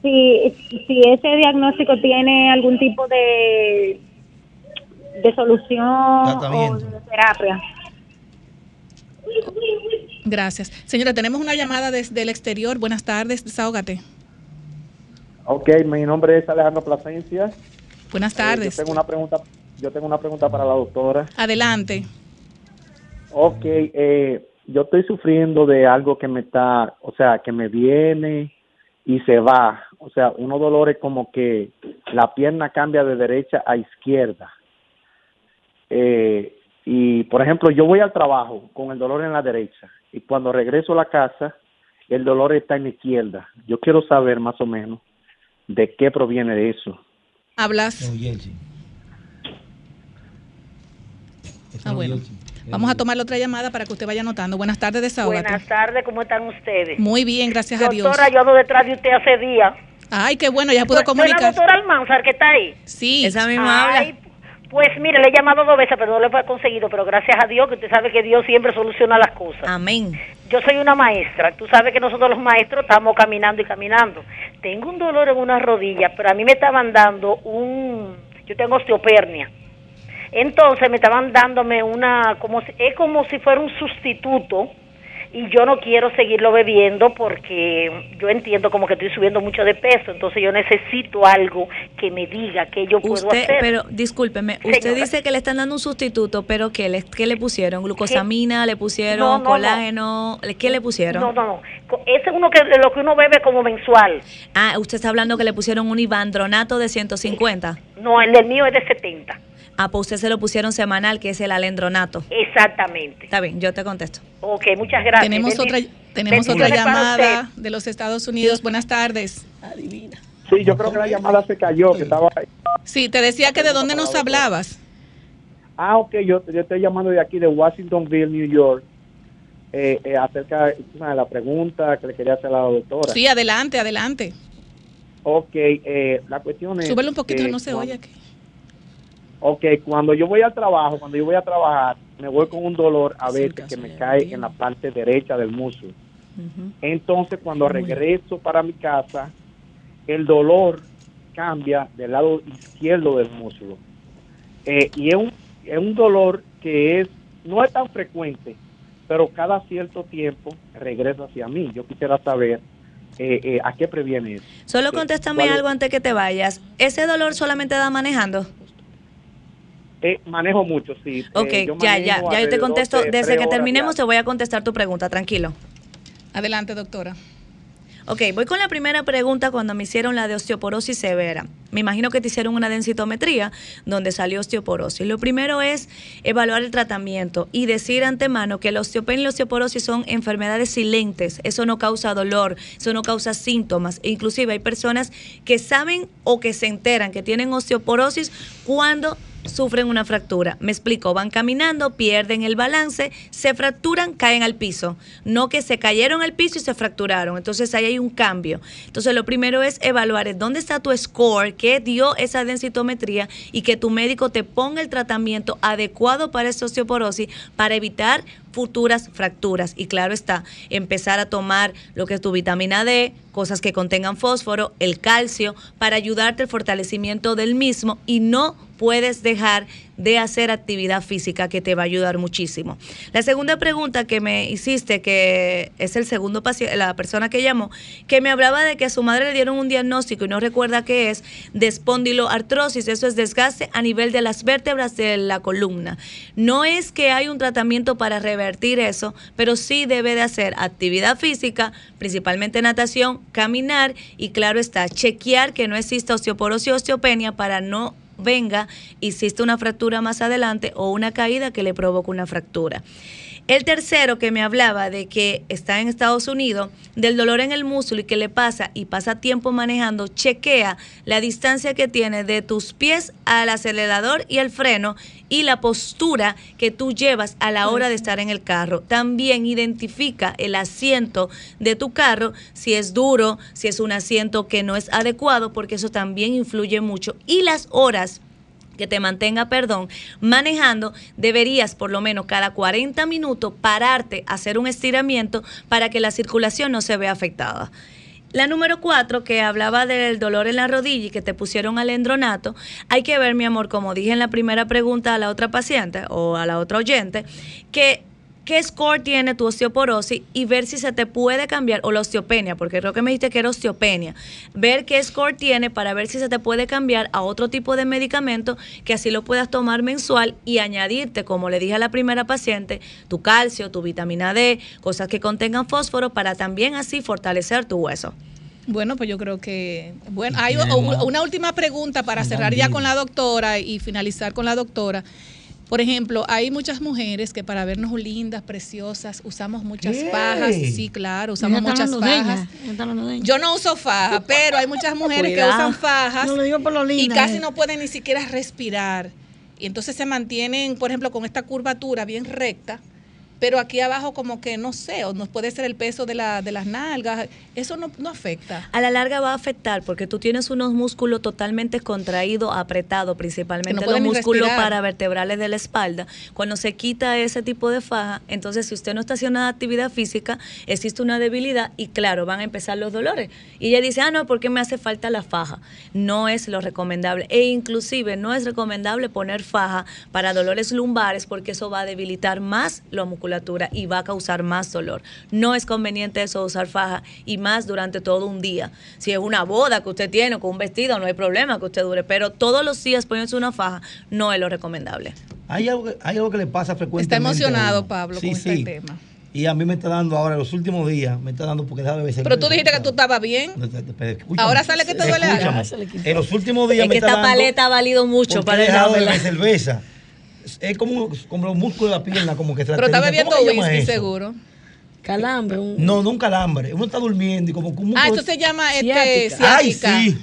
si, si ese diagnóstico tiene algún tipo de, de solución o de terapia. Gracias. Señora, tenemos una llamada desde el exterior. Buenas tardes, desahógate. Ok, mi nombre es Alejandro Plasencia. Buenas Eh, tardes. yo tengo una pregunta, yo tengo una pregunta para la doctora. Adelante. Ok, eh, yo estoy sufriendo de algo que me está, o sea, que me viene y se va. O sea, unos dolores como que la pierna cambia de derecha a izquierda. Eh, y, por ejemplo, yo voy al trabajo con el dolor en la derecha y cuando regreso a la casa, el dolor está en la izquierda. Yo quiero saber más o menos de qué proviene de eso. Hablas. Ah, bueno. Vamos a tomar la otra llamada para que usted vaya anotando. Buenas tardes, desahógate. Buenas tardes, ¿cómo están ustedes? Muy bien, gracias a Dios. Doctora, yo ando detrás de usted hace días. Ay, qué bueno, ya pudo ¿Fue- fue la comunicar. doctora Almanzar que está ahí? Sí. Esa misma Ay, Pues mire, le he llamado dos veces, pero no lo he conseguido. Pero gracias a Dios, que usted sabe que Dios siempre soluciona las cosas. Amén. Yo soy una maestra. Tú sabes que nosotros los maestros estamos caminando y caminando. Tengo un dolor en una rodilla, pero a mí me estaban dando un... Yo tengo osteopernia. Entonces me estaban dándome una... como si- Es como si fuera un sustituto y yo no quiero seguirlo bebiendo porque yo entiendo como que estoy subiendo mucho de peso, entonces yo necesito algo que me diga que yo puedo Usted, hacer. pero discúlpeme, usted dice que le están dando un sustituto, pero ¿qué le, qué le pusieron? ¿Glucosamina? ¿Le pusieron No, no, no. colágeno? ¿Qué le pusieron? No, no, no. Ese es uno que lo que uno bebe como mensual. Ah, usted está hablando que le pusieron un ibandronato de 150. No, el del mío es de 70. Ah, pues usted se lo pusieron semanal, que es el alendronato. Exactamente. Está bien, yo te contesto. Ok, muchas gracias. Tenemos otra, tenemos otra llamada de los Estados Unidos. Buenas tardes. Adivina. Sí, yo creo que la llamada se cayó, que estaba Sí, te decía que de dónde nos hablabas. Ah, ok, yo, yo estoy llamando de aquí, de Washingtonville, New York, eh, eh, acerca de la pregunta que le quería hacer a la doctora. Sí, adelante, adelante. Ok, eh, la cuestión es... Súbele un poquito, que no se cuando- oye aquí. Ok, cuando yo voy al trabajo, cuando yo voy a trabajar, me voy con un dolor a veces que me cae en la parte derecha del muslo. Entonces, cuando regreso para mi casa, el dolor cambia del lado izquierdo del muslo. Eh, y es un, es un dolor que es no es tan frecuente, pero cada cierto tiempo regresa hacia mí. Yo quisiera saber eh, eh, a qué previene eso. Solo Eh, contéstame algo antes que te vayas. ¿Ese dolor solamente da manejando? Eh, manejo mucho, sí. Ok, Eh, yo ya, ya, ya yo te contesto. de Desde tres que terminemos te voy a contestar tu pregunta, tranquilo. Adelante, doctora. Ok, voy con la primera pregunta cuando me hicieron la de osteoporosis severa. Me imagino que te hicieron una densitometría donde salió osteoporosis. Lo primero es evaluar el tratamiento y decir antemano que la osteopenia y la osteoporosis son enfermedades silentes. Eso no causa dolor, eso no causa síntomas. E inclusive hay personas que saben o que se enteran que tienen osteoporosis cuando sufren una fractura. Me explico, van caminando, pierden el balance, se fracturan, caen al piso. No que se cayeron al piso y se fracturaron. Entonces ahí hay un cambio. Entonces lo primero es evaluar dónde está tu score, qué dio esa densitometría y que tu médico te ponga el tratamiento adecuado para esa osteoporosis para evitar futuras fracturas. Y claro está, empezar a tomar lo que es tu vitamina D, cosas que contengan fósforo, el calcio, para ayudarte al fortalecimiento del mismo y no puedes dejar de hacer actividad física que te va a ayudar muchísimo. La segunda pregunta que me hiciste, que es el segundo la persona que llamó, que me hablaba de que a su madre le dieron un diagnóstico y no recuerda qué es, de espondiloartrosis, eso es desgaste a nivel de las vértebras de la columna. No es que hay un tratamiento para revertir eso, pero sí debe de hacer actividad física, principalmente natación, caminar y claro está, chequear que no exista osteoporosis o osteopenia para no venga, hiciste una fractura más adelante o una caída que le provoca una fractura. El tercero que me hablaba de que está en Estados Unidos, del dolor en el músculo y que le pasa y pasa tiempo manejando, chequea la distancia que tiene de tus pies al acelerador y al freno y la postura que tú llevas a la hora de estar en el carro. También identifica el asiento de tu carro, si es duro, si es un asiento que no es adecuado, porque eso también influye mucho. Y las horas que te mantenga, perdón, manejando, deberías por lo menos cada 40 minutos pararte, hacer un estiramiento para que la circulación no se vea afectada. La número cuatro, que hablaba del dolor en la rodilla y que te pusieron alendronato, hay que ver, mi amor, como dije en la primera pregunta a la otra paciente o a la otra oyente, que qué score tiene tu osteoporosis y ver si se te puede cambiar, o la osteopenia, porque creo que me dijiste que era osteopenia, ver qué score tiene para ver si se te puede cambiar a otro tipo de medicamento que así lo puedas tomar mensual y añadirte, como le dije a la primera paciente, tu calcio, tu vitamina D, cosas que contengan fósforo para también así fortalecer tu hueso. Bueno, pues yo creo que, bueno, hay una última pregunta para cerrar ya con la doctora y finalizar con la doctora. Por ejemplo, hay muchas mujeres que para vernos lindas, preciosas, usamos muchas fajas. Sí, claro, usamos muchas fajas. Yo no uso faja, pero hay muchas mujeres que usan fajas y casi no pueden ni siquiera respirar. Y entonces se mantienen, por ejemplo, con esta curvatura bien recta pero aquí abajo como que no sé, o nos puede ser el peso de, la, de las nalgas, eso no, no, afecta. A la larga va a afectar porque tú tienes unos músculos totalmente contraídos, apretados, principalmente los músculos paravertebrales de la espalda. Cuando se quita ese tipo de faja, entonces si usted no está haciendo actividad física, existe una debilidad y claro, van a empezar los dolores. Y ella dice, ah, no, ¿por qué me hace falta la faja? No es lo recomendable. E inclusive no es recomendable poner faja para dolores lumbares porque eso va a debilitar más los músculos y va a causar más dolor. No es conveniente eso usar faja y más durante todo un día. Si es una boda que usted tiene con un vestido, no hay problema que usted dure, pero todos los días poniéndose una faja no es lo recomendable. Hay algo, hay algo que le pasa frecuentemente. Está emocionado Pablo con este tema. Y a mí me está dando ahora, los últimos días, me está dando porque debe ser. Pero tú dijiste que tú estabas bien. ahora sale que te duele algo. En los últimos días es que esta paleta ha valido mucho para el de cerveza es como, como los músculos de la pierna, como que Pero está bebiendo whisky, seguro. Calambre. No, no un calambre. Uno está durmiendo y como Ah, eso se llama este, ciática. Ay, sí.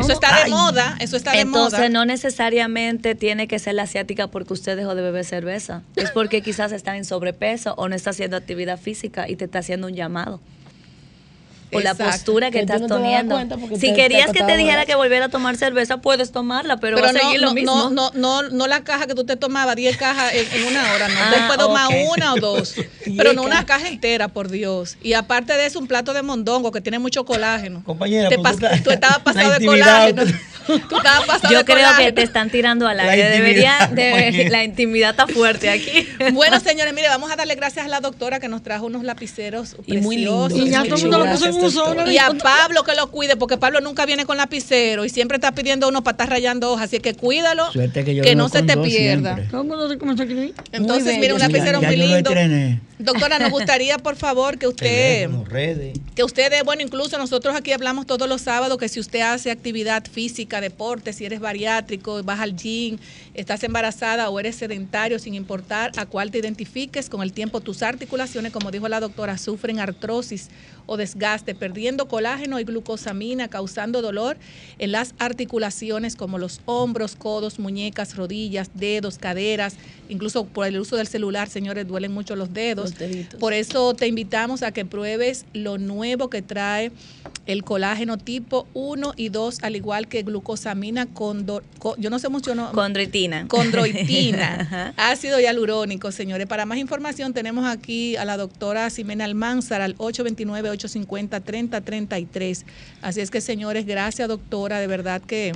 Eso está de moda, eso está de moda. Entonces no necesariamente tiene que ser la asiática porque usted dejó de beber cerveza. Es porque quizás está en sobrepeso o no está haciendo actividad física y te está haciendo un llamado o la postura que, estás teniendo. Si querías que te dijera que volviera a tomar cerveza, puedes tomarla, pero, va a seguir no, lo mismo. No, no, no, la caja que tú te tomabas, 10 cajas en, una hora, no. Ah, puedes tomar una o dos, pero no una caja entera, por Dios. Y aparte de eso, un plato de mondongo que tiene mucho colágeno. Compañera, pues tú, estabas pasado de colágeno. Yo creo que te están tirando al aire. Debería, de, la intimidad está fuerte aquí. Bueno, señores, mire, vamos a darle gracias a la doctora que nos trajo unos lapiceros y muy lindos. Y ya todo el mundo lo puso en Y a Pablo que lo cuide, porque Pablo nunca viene con lapicero y siempre está pidiendo uno para estar rayando hojas. Así que cuídalo, que, no se te pierda. ¿Cómo no se Entonces, mire, un lapicero muy lindo. Doctora, nos gustaría, por favor, que usted... Que ustedes, bueno, incluso nosotros aquí hablamos todos los sábados que si usted hace actividad física, deporte, si eres bariátrico, vas al gym, estás embarazada o eres sedentario, sin importar a cuál te identifiques, con el tiempo tus articulaciones, como dijo la doctora, sufren artrosis o desgaste, perdiendo colágeno y glucosamina, causando dolor en las articulaciones como los hombros, codos, muñecas, rodillas, dedos, caderas, incluso por el uso del celular, señores, duelen mucho los dedos. Por eso te invitamos a que pruebes lo nuevo que trae el colágeno tipo 1 y 2, al igual que glucosamina con, yo no sé mucho, no. Condroitina. Condroitina. ácido hialurónico, señores. Para más información tenemos aquí a la doctora Ximena Almanzar al 829-850-3033. Así es que, señores, gracias, doctora. De verdad que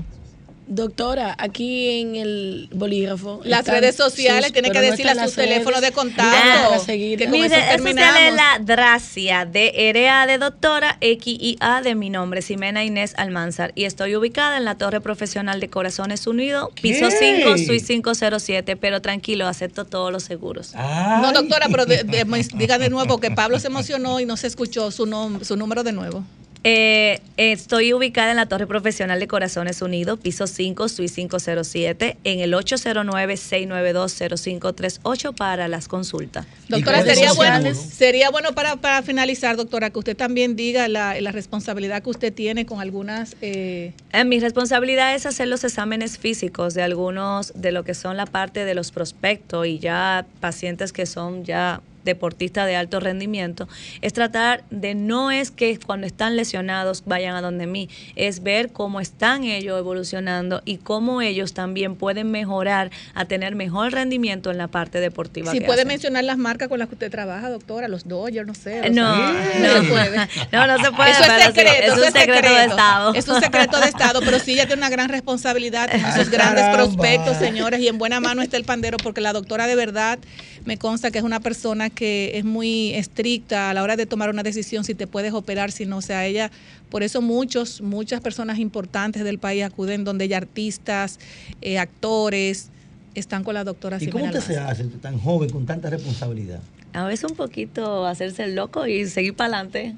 Doctora, aquí en el bolígrafo. Las redes sociales, tiene que decirle a su teléfono de contacto. Ah, que con eso terminamos. es la Dracia de EREA de doctora, XIA de mi nombre, Ximena Inés Almanzar. Y estoy ubicada en la Torre Profesional de Corazones Unidos, piso 5, Suite 507. Pero tranquilo, acepto todos los seguros. No, doctora, pero diga de nuevo que Pablo se emocionó y no se escuchó su, su número de nuevo. Eh, estoy ubicada en la Torre Profesional de Corazones Unidos, piso 5, Suite 507, en el 809-692-0538 para las consultas. Doctora, sería bueno, sería bueno para, para, finalizar, doctora, que usted también diga la, la responsabilidad que usted tiene con algunas... Eh... Eh, mi responsabilidad es hacer los exámenes físicos de algunos, de lo que son la parte de los prospectos y ya pacientes que son ya deportista de alto rendimiento, es tratar de no es que cuando están lesionados vayan a donde mí, es ver cómo están ellos evolucionando y cómo ellos también pueden mejorar a tener mejor rendimiento en la parte deportiva. Si puede mencionar las marcas con las que usted trabaja, doctora, los Dodgers, no sé. No, no, se puede. No, no se puede. Eso es secreto, es un secreto, de Estado. Es un secreto de Estado, pero sí ella tiene una gran responsabilidad en esos grandes prospectos, señores, y en buena mano está el pandero porque la doctora de verdad me consta que es una persona que es muy estricta a la hora de tomar una decisión si te puedes operar, si no. O sea, ella, por eso muchos, muchas personas importantes del país acuden donde hay artistas, eh, actores, están con la doctora ¿Y cómo te se hace tan joven, con tanta responsabilidad? A veces un poquito hacerse el loco y seguir para adelante.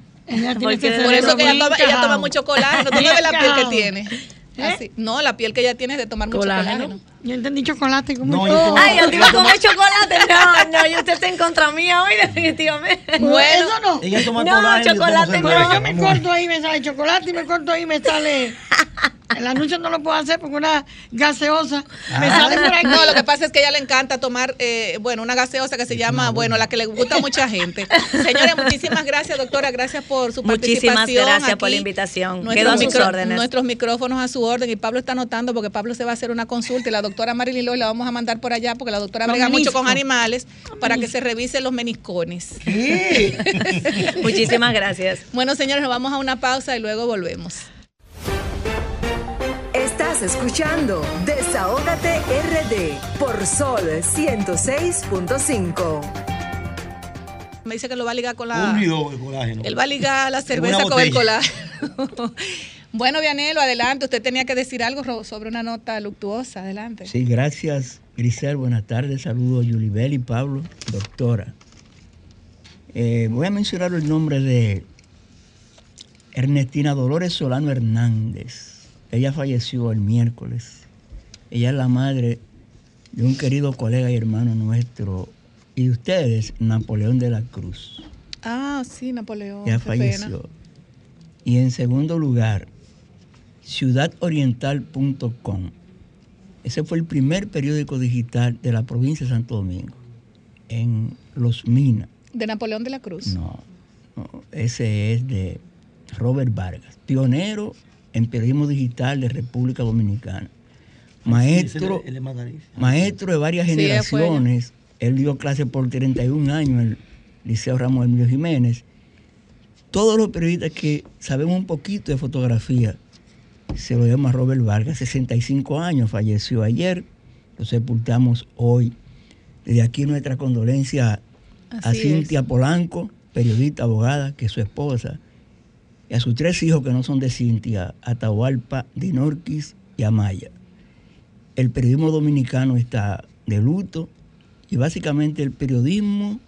por eso que ella toma, mucho colágeno. Tú no ves la piel que tiene. ¿Eh? No, la piel que ella tiene es de tomar mucho colágeno. Yo entendí chocolate como no, yo Ay, yo digo como chocolate. No, no, y usted está en contra mía hoy, definitivamente. Bueno, eso no. Ella toma no, colágeno. chocolate. No, me corto ahí me sale chocolate y me corto ahí me sale El anuncio no lo puedo hacer porque una gaseosa me ah. sale por aquí. No, lo que pasa es que a ella le encanta tomar, eh, bueno, una gaseosa que se llama, bueno, la que le gusta a mucha gente. Señores, muchísimas gracias, doctora. Gracias por su participación. Muchísimas gracias por la invitación. Quedo a sus órdenes. Nuestros micrófonos a su orden. Y Pablo está anotando porque Pablo se va a hacer una consulta y la doctora Marilyn Loy la vamos a mandar por allá porque la doctora brega mucho con animales para que se revisen los meniscones. muchísimas gracias. Bueno, señores, nos vamos a una pausa y luego volvemos escuchando Desahógate RD por Sol 106.5. Me dice que lo va a ligar con la. Un colágeno. Él va a ligar la cerveza con el colágeno. Bueno, Vianelo, adelante. Usted tenía que decir algo sobre una nota luctuosa. Adelante. Sí, gracias, Grisel. Buenas tardes. Saludos, Yulibel y Pablo, doctora. Eh, voy a mencionar el nombre de Ernestina Dolores Solano Hernández ella falleció el miércoles. Ella es la madre de un querido colega y hermano nuestro y de ustedes, Napoleón de la Cruz. Ah, sí, Napoleón. Ya falleció. Y en segundo lugar, ciudadoriental.com. Ese fue el primer periódico digital de la provincia de Santo Domingo, en Los Minas. ¿De Napoleón de la Cruz? No, no ese es de Robert Vargas, pionero en periodismo digital de República Dominicana. Maestro, maestro de varias generaciones. Él dio clase por 31 años en el Liceo Ramos Emilio Jiménez. Todos los periodistas que sabemos un poquito de fotografía, se lo llama Robert Vargas, 65 años, falleció ayer, lo sepultamos hoy. Desde aquí nuestra condolencia a Cintia Polanco, periodista, abogada, que es su esposa, y a sus tres hijos que no son de Cintia, Atahualpa, Dinorquis y Amaya. El periodismo dominicano está de luto y básicamente el periodismo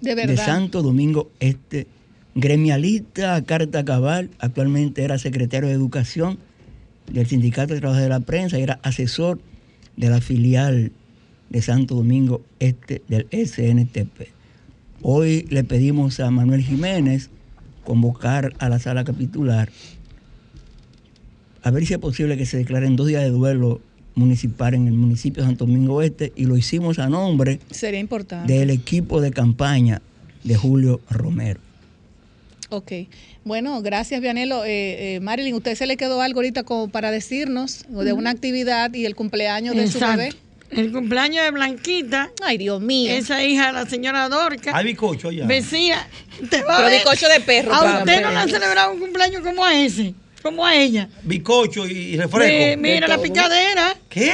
De de. Santo Domingo Este, gremialista a carta cabal, actualmente era secretario de Educación del Sindicato de Trabajadores de la Prensa y era asesor de la filial de Santo Domingo Este del SNTP. Hoy le pedimos a Manuel Jiménez convocar a la sala capitular a ver si es posible que se declaren dos días de duelo municipal en el municipio de Santo Domingo Este y lo hicimos a nombre Sería importante. del equipo de campaña de Julio Romero. Ok. Bueno, gracias, Vianelo. Eh, eh, Marilyn, ¿usted se le quedó algo ahorita como para decirnos de una actividad y el cumpleaños de su bebé? El cumpleaños de Blanquita. Ay, Dios mío. Esa hija de la señora Dorca. Hay bizcocho ya. Vecina. Te va a Pero bizcocho de perro, A usted no le han celebrado un cumpleaños como a ese. Como a ella. Bizcocho y, refresco. Mira la picadera. ¿Qué?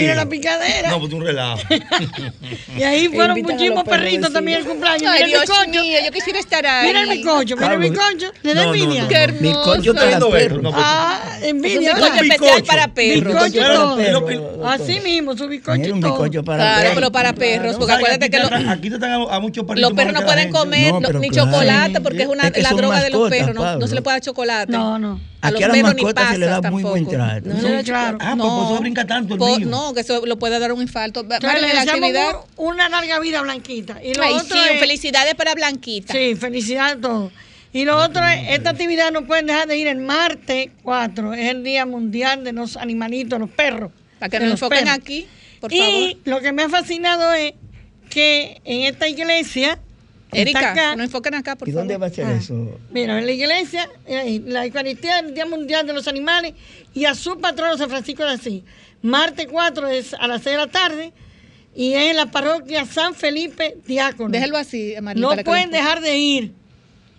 Mira la picadera. No, pues un relajo. Y ahí fueron muchísimos perritos también el cumpleaños. Ay, mira el mío, yo quisiera estar ahí. Mira el bizcocho, mira el Pablo, bizcocho. Le da no, no, envidia. no, Qué hermoso. Bizcocho para Viendo perros. eso, no, pues- Ah, envidia. Es un bizcocho ¿verdad? especial para perros. Perros. Así mismo, su y un todo. bizcocho para Claro, pero para perros, porque acuérdate que te los, están- Aquí te están a, muchos perritos. los perros no pueden comer ni chocolate porque es la droga de los perros, no, se le puede dar chocolate. No, no. A los Aquí a las perros ni mascotas se le da muy buen trato. No, no, claro. Ah, pues por eso brinca tanto el po- mío. no, que eso lo puede dar un infarto. Entonces, le la actividad. una larga vida blanquita. Y lo Ay, otro sí, es- felicidades para Blanquita. Sí, felicidades a todos. Y lo otro es, esta actividad no pueden dejar de ir el martes 4, es el Día Mundial de los Animalitos, los perros. Para que nos los enfoquen perros. aquí, por y favor. lo que me ha fascinado es que en esta iglesia, Erika, nos enfoquen acá, por ¿Y favor. dónde va a ser Ah. eso? mira, en la iglesia, eh, la Eucaristía del Día Mundial de los Animales y a su patrono San Francisco de Asís. Martes 4 es a las 6 de la tarde y es en la parroquia San Felipe Diácono. Déjelo así, Marilyn. No que pueden dejar de ir.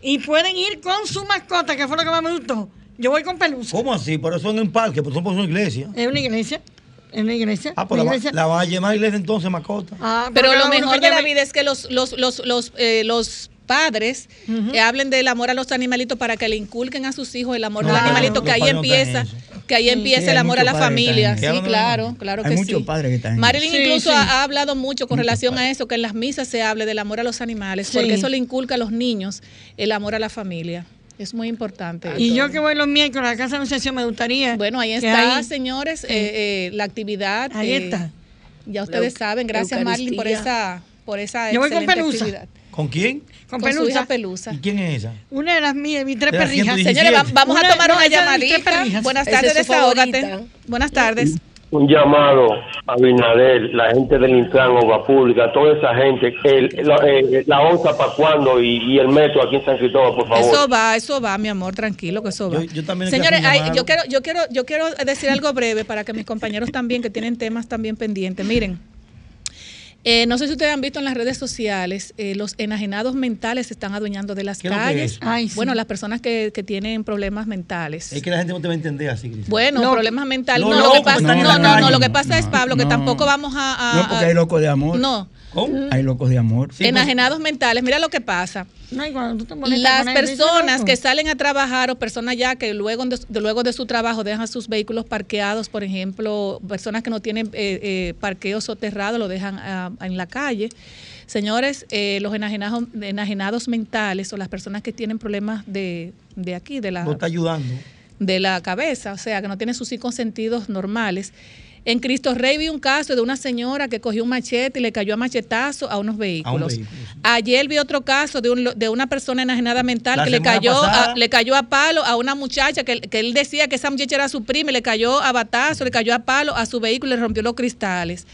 Y pueden ir con su mascota, que fue lo que más me gustó. Yo voy con pelusa. ¿Cómo así? Pero eso en un parque, pero son por una iglesia. Es una iglesia. Es una iglesia. Ah, pues la, va- iglesia. la van a llamar iglesia entonces, mascota. Ah, Pero lo mejor de la vida es que los, los, los, los, eh, los padres eh, hablen del amor a los animalitos para que le inculquen a sus hijos el amor del Claro, animalito, que los ahí no en empieza, que ahí Sí, empieza el amor a la familia. en Sí, claro, claro Hay que muchos sí. padres que están en Marilyn Sí, incluso sí. Ha, ha hablado mucho con relación a eso, que en las misas se hable del amor a los animales, Sí. porque eso le inculca a los niños el amor a la familia. Es muy importante. Y yo que voy los miércoles a la casa de Anunciación me gustaría. Bueno, ahí está, ahí- señores, eh, eh, la actividad. Ahí eh, está. Ya ustedes La saben, gracias Marilyn por esa, por esa Yo voy con Pelusa. actividad. ¿Con quién? Con, Con su pelusa. hija Pelusa. ¿Y quién es esa? Una de las mías, mis tres perrijas. 117. Señores, va- vamos a tomar no, una llamadita. Buenas tardes, desahógate. Buenas tardes. Un llamado a Binader, la gente del Intran, Obra Pública, toda esa gente, el, la, eh, la onza para cuando y, y el metro aquí en San Cristóbal, por favor. Eso va, eso va, mi amor, tranquilo que eso va. Yo- yo también Señores, yo quiero, yo quiero, yo quiero decir algo breve para que mis compañeros también, que tienen temas también pendientes. Miren, eh, no sé si ustedes han visto en las redes sociales, eh, los enajenados mentales se están adueñando de las ¿Qué es lo que calles. es? Ay, sí. Bueno, las personas que, que tienen problemas mentales. Es que la gente no te va a entender así, Cris. Bueno, problemas mentales. lo No, lo que loco pasa, no, no, no, lo que pasa es, Pablo, que no. tampoco vamos a. a- No, porque hay locos de amor. no, ¿Cómo? Hay locos de amor. Sí, pues- enajenados mentales. Mira lo que pasa. No, y cuando tú te molestas Las personas que salen a trabajar o personas ya que luego de, de- luego de su trabajo dejan sus vehículos parqueados, por ejemplo, personas que no tienen eh, eh, parqueo soterrado lo dejan ah, en la calle. Señores, eh, los enajenados, enajenados mentales o las personas que tienen problemas de, de aquí, de la, No está ayudando. de la cabeza, o sea, que no tiene sus cinco sentidos normales. En Cristo Rey vi un caso de una señora que cogió un machete y le cayó a machetazo a unos vehículos. vehículo. Ayer vi otro caso de, un- de una persona enajenada mental La que le cayó, a, le cayó a palo a una muchacha que, que él decía que esa muchacha era su prima y le cayó a batazo, le cayó a palo a su vehículo y le rompió los cristales.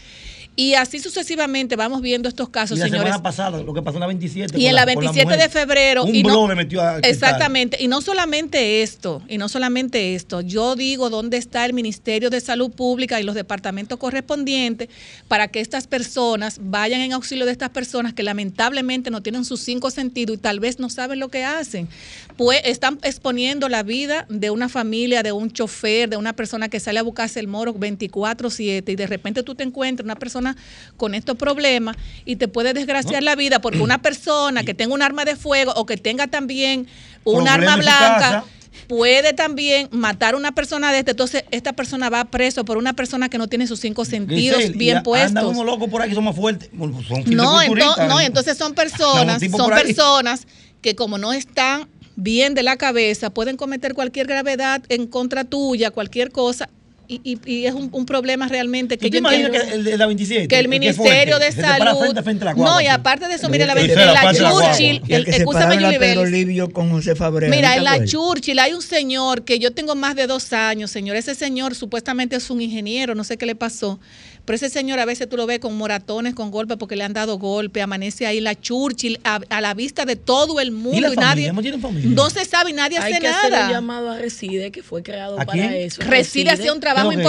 Y así sucesivamente vamos viendo estos casos, Y la señores. semana pasada, lo que pasó en la 27. Y en la con 27 mujer. de febrero. Un y no- le metió a. Exactamente. Y no solamente esto, y no solamente esto. Yo digo dónde está el Ministerio de Salud Pública y los departamentos correspondientes para que estas personas vayan en auxilio de estas personas que lamentablemente no tienen sus cinco sentidos y tal vez no saben lo que hacen. Pues están exponiendo la vida de una familia, de un chofer, de una persona que sale a buscarse el moro 24/7 y de repente tú te encuentras una persona con estos problemas y te puede desgraciar la vida porque una persona que tenga un arma de fuego o que tenga también un arma blanca puede también matar a una persona de este. Entonces, esta persona va preso por una persona que no tiene sus cinco sentidos bien a- puestos. Andan unos locos por ahí que son más fuertes. Son No, no, entonces son personas, son personas que como no están bien de la cabeza, pueden cometer cualquier gravedad en contra tuya, cualquier cosa, y, y- y es un, un problema realmente que ¿Tú te yo imaginas entiendo que el de la 27? que el Ministerio de Salud, frente, frente a la guagua, no, y aparte de eso, mire la, en la la. Churchill, el el, que se escúchame, con José Fabrera. Mira, ¿te en la acuerdas? Churchill hay un señor que yo tengo más de dos años, señor. Ese señor supuestamente es un ingeniero, no sé qué le pasó. Pero ese señor a veces tú lo ves con moratones, con golpes, porque le han dado golpe. Amanece ahí la Churchill a, a la vista de todo el mundo. ¿Y la familia? nadie, ¿No tienen familia? no se sabe y nadie Hay hace que hacer nada. un llamado a Reside, que fue creado ¿A para quién? eso. Reside hacía un trabajo ¿Qué es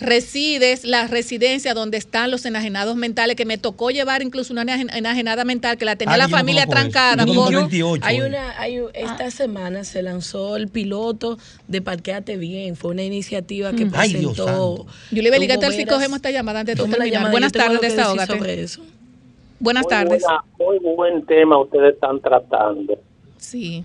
Resides, la residencia donde están los enajenados mentales, que me tocó llevar incluso una enajen- enajenada mental que la tenía Ah, la yo no familia trancada. Yo por- conozco 28 Hay una, hay, esta semana se lanzó el piloto de Parqueate Bien. Fue una iniciativa que Mm. Presentó. Beli, ¿qué Hugo tal si cogemos esta llamada antes de terminar? llamada, Buenas yo tardes, desahógate. sobre eso. Buenas Muy tardes. buena- muy buen tema ustedes están tratando, Sí.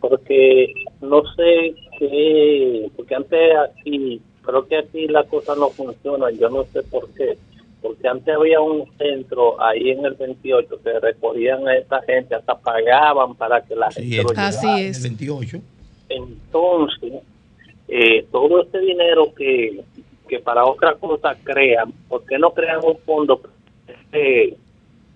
porque no sé qué, porque antes aquí, creo que aquí las cosas no funcionan, yo no sé por qué, porque antes había un centro ahí en el 28 que recogían a esta gente, hasta pagaban para que la gente lo Así llevara. es. El 28. Entonces, eh, todo este dinero que, que para otra cosa crean, ¿por qué no crean un fondo, este,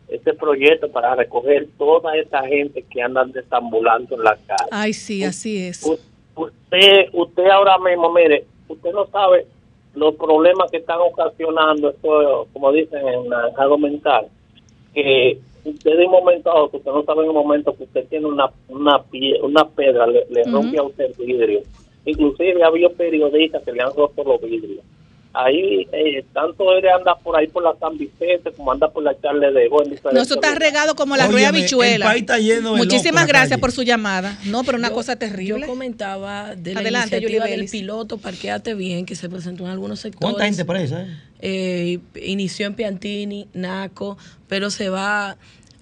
este proyecto para recoger toda esa gente que andan desambulando en la calle? Ay, sí, así es. U- Usted, usted ahora mismo, mire, usted no sabe los problemas que están ocasionando esto, como dicen en la salud mental, que usted de un momento a otro, usted no sabe en un momento que usted tiene una una, pie- una pedra, le, le rompe a usted el vidrio. Inclusive ha habido periodistas que le han roto los vidrios. Ahí, eh, tanto él anda por ahí por la San Vicente como anda por la Charle de Go. en No, eso está regado como la rueda el bichuela. país está lleno de locos en Muchísimas gracias calle. por su llamada. No, pero una Yo- cosa terrible. Yo comentaba de la Adelante, iniciativa del piloto Parqueate Bien que se presentó en algunos sectores. ¿Cuánta gente presa? eh? Eh, inició en Piantini, Naco, pero se va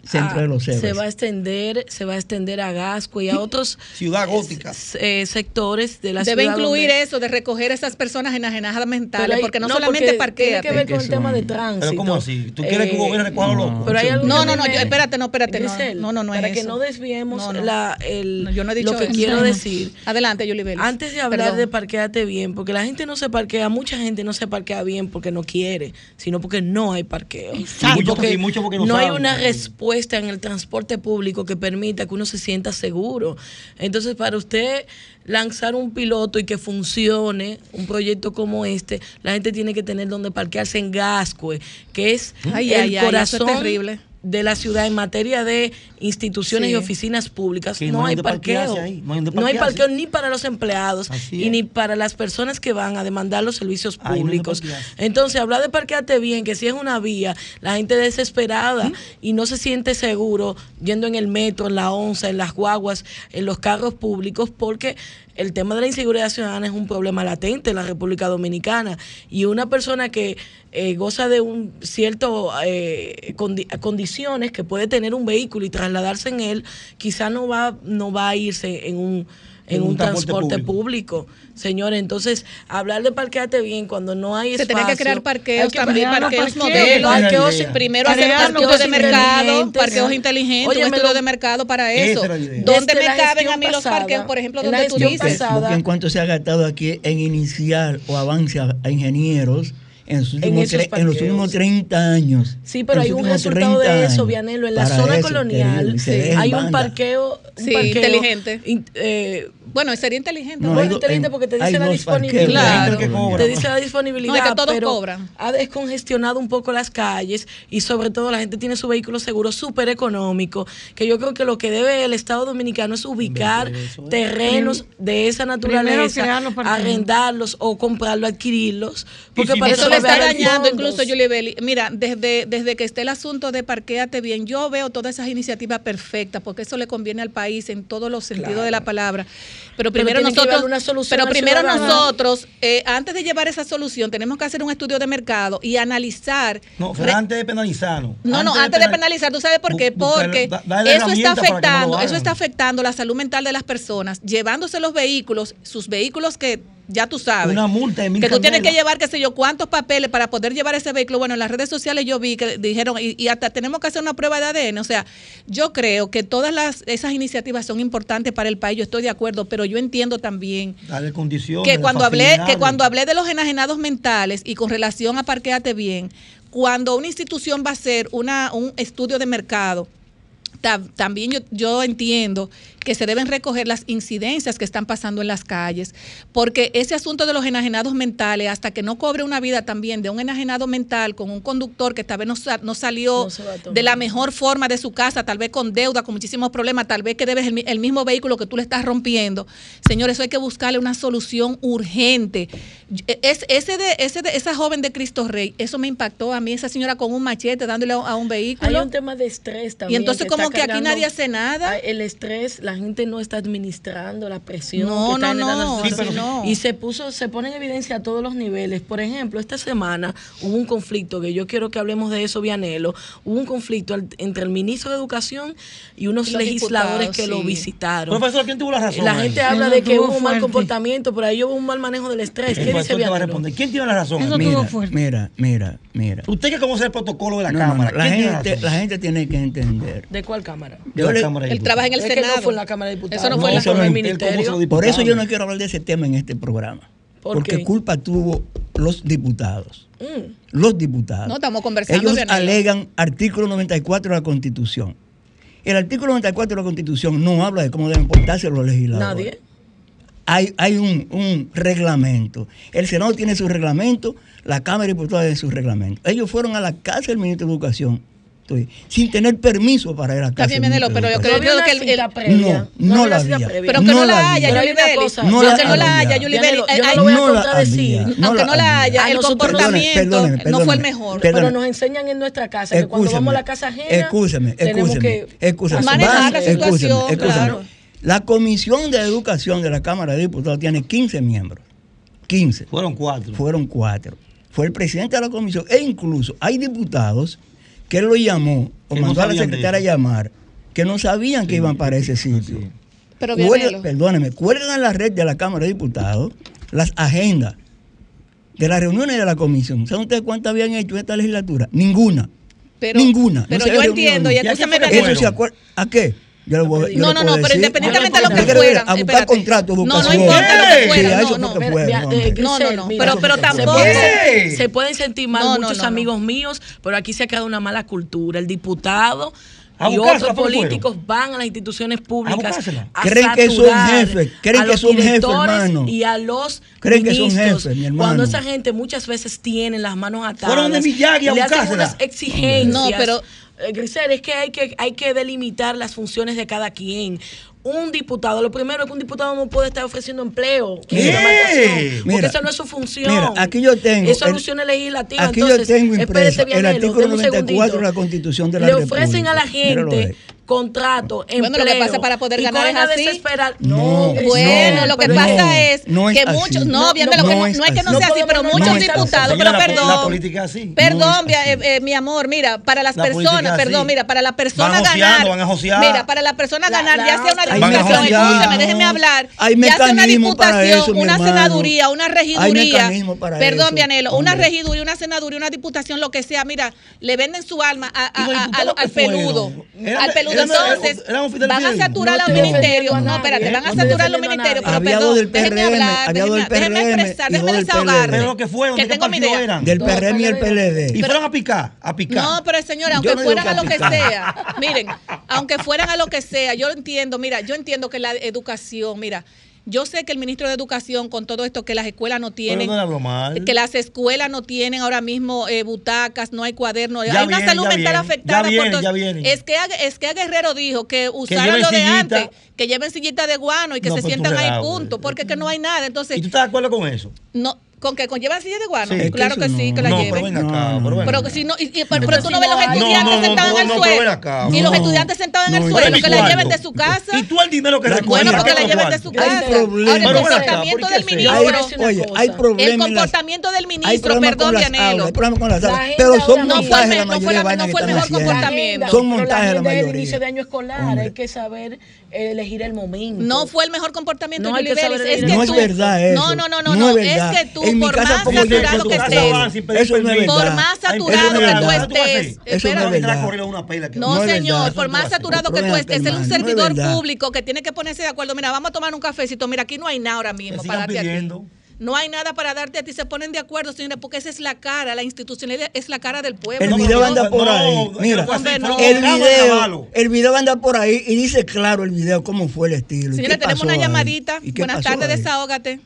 Centro de los se va a extender, se va a extender a Gasco y a otros Ciudad gótica. eh, sectores de la Debe ciudad. incluir donde- eso de recoger esas personas enajenadas mentales, hay- porque no, solamente porque parquea. Tiene que ver con el tema de tránsito. Pero ¿cómo así? ¿Tú quieres que Eh, Hugo Vera recoja a los locos? Pero hay algo No, a no, no, me- yo- espérate, no, espérate, no. Grisel, No, no, no es Para que eso. no desviemos No, no. La, el, No, yo no he dicho lo que eso. quiero No, no. decir. Adelante, Yuli Vélez. Antes de hablar Perdón. de parqueate bien, porque la gente no se parquea, mucha gente no se parquea bien porque no quiere, sino porque no hay parqueo. Exacto. Y mucho porque no no hay una respuesta en el transporte público que permita que uno se sienta seguro. Entonces, para usted lanzar un piloto y que funcione un proyecto como este, la gente tiene que tener donde parquearse en Gascue, que es Ay, el ay, ay, eso es corazón terrible. De la ciudad en materia de instituciones Sí. y oficinas públicas. No, no hay parqueo. ahí, no hay No parqueo ni para los empleados Así y es. ni para las personas que van a demandar los servicios no públicos. Entonces, hablar de parquearte bien, que si es una vía, la gente desesperada y no se siente seguro yendo en el metro, en la onza, en las guaguas, en los carros públicos, porque el tema de la inseguridad ciudadana es un problema latente en la República Dominicana. Y una persona que eh, goza de un cierto eh, condi- condiciones que puede tener un vehículo y trasladarse en él, quizá no va, no va a irse en un en un, transporte, público. Señores, entonces, hablar de parqueate bien cuando no hay Se espacio. tienen que crear parqueos que también, los parqueos modelos. parqueos Primero hacer parqueos los de mercado, inteligentes. parqueos inteligentes, un Óyeme, estudio lo- de mercado para eso. ¿Dónde me caben a mí los pasada, parqueos, por ejemplo, donde tú dices? pasada, Porque en cuanto se ha gastado aquí en iniciar o avance a ingenieros en, los últimos en los parqueos. últimos 30 años. Sí, pero hay un resultado 30 de eso. Vianelo. En la zona eso, colonial querido, hay un parqueo, un Sí, parqueo inteligente. in- eh, Bueno, sería inteligente. No, bueno, inteligente en- porque te dice la disponibilidad. Claro. Que cobra. Te dice la disponibilidad, No, es que todos pero cobran. ha descongestionado un poco las calles y sobre todo la gente tiene su vehículo seguro súper económico, que yo creo que lo que debe el Estado Dominicano es ubicar eso, ¿eh? terrenos de esa naturaleza, arrendarlos o comprarlo, adquirirlos, porque para si eso está dañando incluso, Julie Belli. Mira, desde, desde que esté el asunto de parquéate bien, yo veo todas esas iniciativas perfectas, porque eso le conviene al país en todos los sentidos de la palabra. Pero primero pero nosotros, una pero primero nosotros eh, antes de llevar esa solución, tenemos que hacer un estudio de mercado y analizar. No, antes de penalizarnos. No, no, antes, de, penalizar, ¿tú sabes por qué? Porque eso está afectando, eso está afectando la salud mental de las personas, llevándose los vehículos, sus vehículos que ya tú sabes. Una multa de mil Que tú tienes que llevar, qué sé yo, cuántos papeles para poder llevar ese vehículo. Bueno, en las redes sociales yo vi que dijeron, y, y hasta tenemos que hacer una prueba de ADN. O sea, yo creo que todas las, esas iniciativas son importantes para el país, yo estoy de acuerdo, pero yo entiendo también Dale condiciones, que cuando hablé, que cuando hablé de los enajenados mentales y con relación a parqueate bien, cuando una institución va a hacer una, un estudio de mercado, también yo, yo, entiendo que se deben recoger las incidencias que están pasando en las calles, porque ese asunto de los enajenados mentales, hasta que no cobre una vida también de un enajenado mental con un conductor que tal vez no, no salió de la mejor forma de su casa, tal vez con deuda, con muchísimos problemas, tal vez que debes el, el mismo vehículo que tú le estás rompiendo. Señores, eso hay que buscarle una solución urgente. E, ese de, ese de, esa joven de Cristo Rey, eso me impactó a mí, esa señora con un machete dándole a, un vehículo. Hay un tema de estrés también. Y entonces, como que aquí nadie hace nada. El estrés, la gente no está administrando la presión. No, no, no, Y se puso, se pone en evidencia a todos los niveles. Por ejemplo, esta semana hubo un conflicto, que yo quiero que hablemos de eso, Vianelo. Hubo un conflicto entre el ministro de Educación y unos legisladores que lo visitaron. Profesor, ¿quién tuvo la razón? La gente habla de que hubo un mal comportamiento, por ahí hubo un mal manejo del estrés. ¿Qué dice va a responder? ¿Quién tiene la razón? Mira, mira, mira, mira. Usted que conoce el protocolo de la Cámara. la, gente, la gente tiene que entender. ¿De cuál Cámara? La Él trabaja en el Senado. fue en la Cámara de Diputados. Eso no, fue en la Ministerio. Por eso yo no quiero hablar de ese tema en este programa. Porque culpa tuvo los diputados. Mm. Los diputados. No estamos conversando. Ellos alegan artículo 94 de la Constitución. El artículo 94 de la Constitución no habla de cómo deben portarse los legisladores. Nadie. Hay, hay un, un, reglamento. El Senado tiene su reglamento, la Cámara de Diputados tiene su reglamento. Ellos fueron a la casa del ministro de Educación sin tener permiso para ir a casa. También, Menelo, pero yo creo, que el, el, previa. No, no, la había. Pero que no, la haya, Yulibeli. Aunque no la haya, Yulibeli. Yo no voy a contradecir. Aunque no la haya, el comportamiento no fue el mejor. Pero nos enseñan en nuestra casa que cuando vamos a la casa ajena. Escúchame, escúchame. Manejar la situación. Escúchame. La Comisión de Educación de la Cámara de Diputados tiene 15 miembros. 15. Fueron cuatro. Fueron cuatro. Fue el presidente de la comisión e incluso hay diputados que él lo llamó o mandó no a la secretaria a llamar, que no sabían que iban para ese sitio. Pero perdóneme, cuelgan en la red de la Cámara de Diputados las agendas de las reuniones de la comisión. ¿Saben ustedes cuántas habían hecho esta legislatura? Ninguna. Ninguna. Pero no yo entiendo, y entonces me Eso ¿A qué? No, no, no, pero independientemente de lo que fueran. A buscar contrato, No, no importa lo que fueran. Eh, no, no, no, no, pero, pero tampoco. Se pueden sentir mal muchos amigos míos, pero aquí se ha creado una mala cultura. El diputado y otros políticos van a las instituciones públicas a, a creen que son jefes, creen a los que son jefes, hermano. y a los creen ministros, que son jefes, mi hermano. Cuando esa gente muchas veces tiene las manos atadas. Fueron de Miyagi a buscársela. unas exigencias. No, pero eh, Grisel, es que hay que hay que delimitar las funciones de cada quien un diputado. Lo primero es que un diputado no puede estar ofreciendo empleo. ¿Qué? Porque mira, esa no es su función. Mira, aquí yo tengo. Es soluciones legislativas. Aquí Entonces, yo tengo impreso, el artículo 94 de la Constitución de la Le ofrecen a la gente contrato, empleo. Bueno, lo que pasa para poder ganar es así. Desesperar? No, bueno, lo que pasa es que muchos, no, bien no, lo que no, es, que no sea así, pero muchos diputados, pero perdón. Perdón, eh, eh, mi amor, mira, para las personas, perdón, mira, para la persona van ganar. Van a mira, para la persona ganar ya sea una diputación, escúchame, déjeme hablar. Ya sea una diputación, una senaduría, una regiduría. Perdón, Vianelo, una regiduría, una senaduría, una diputación, lo que sea, mira, le venden su alma al peludo, al peludo entonces van a saturar los ministerios. No, espérate, van a saturar los ministerios. Pero perdón, déjeme hablar, déjeme expresar, déjeme desahogar. Pero lo que fueron, que tengo mi idea. Del PRM y el PLD. Y fueron a picar, a picar. No, pero señora, aunque fueran a lo que sea, miren, aunque fueran a lo que sea, yo entiendo, mira, yo entiendo que la educación, mira, yo sé que el ministro de Educación, con todo esto, que las escuelas no tienen, no le hablo mal. que las escuelas no tienen ahora mismo eh, butacas, no hay cuadernos, hay una salud mental viene, afectada. ya viene, por todo- ya viene. Es que, es que Guerrero dijo que usaran lo de sillita. antes, que lleven sillita de guano y que No, se pues sientan ahí, punto, porque es que no hay nada. Entonces, ¿Y tú estás de acuerdo con eso? no, ¿Con qué? ¿Con llevar silla de guano? Sí, claro que que sí, no. que la No, lleven. pero ven acá, pero ven Pero acá. que si no, y- y- pero, Pero tú no ves los estudiantes No, no, no, sentados en el no, pero ven suelo. acá. Y los No. estudiantes sentados en el suelo, que la lleven de su casa. Y tú el dinero que recoges, Bueno, ¿para porque la lleven de su Hay casa. problemas. Ahora, el comportamiento ¿por qué del ministro. Hay, oye, hay problemas. El comportamiento del ministro, perdón, Dianelo. hay problemas con las La aulas, pero son montajes no fue la el- no mayoría fue de vainas no que fue el están mejor haciendo. comportamiento. Son montajes la mayoría. inicio de año escolar, hay que saber elegir el momento. No fue el mejor comportamiento No de Julie Vélez. Es que No tú, es verdad eso. No, no, no, no, No no. es que tú, En por casa más saturado que estés, Eso no es por más saturado que tú estés, Eso no señor, por más saturado que tú estés, es un servidor público que tiene que ponerse de acuerdo. Mira, vamos a tomar un cafecito. Mira, aquí no hay nada ahora mismo para darte. No hay nada para darte a ti. Se ponen de acuerdo, señores, porque esa es la cara. La institucionalidad es la cara del pueblo. El video anda por ahí. Mira, Hombre, no. el video, el video anda por ahí y dice claro el video cómo fue el estilo. Señora, tenemos una ahí. llamadita. ¿Y qué Buenas tardes, ahí? desahógate.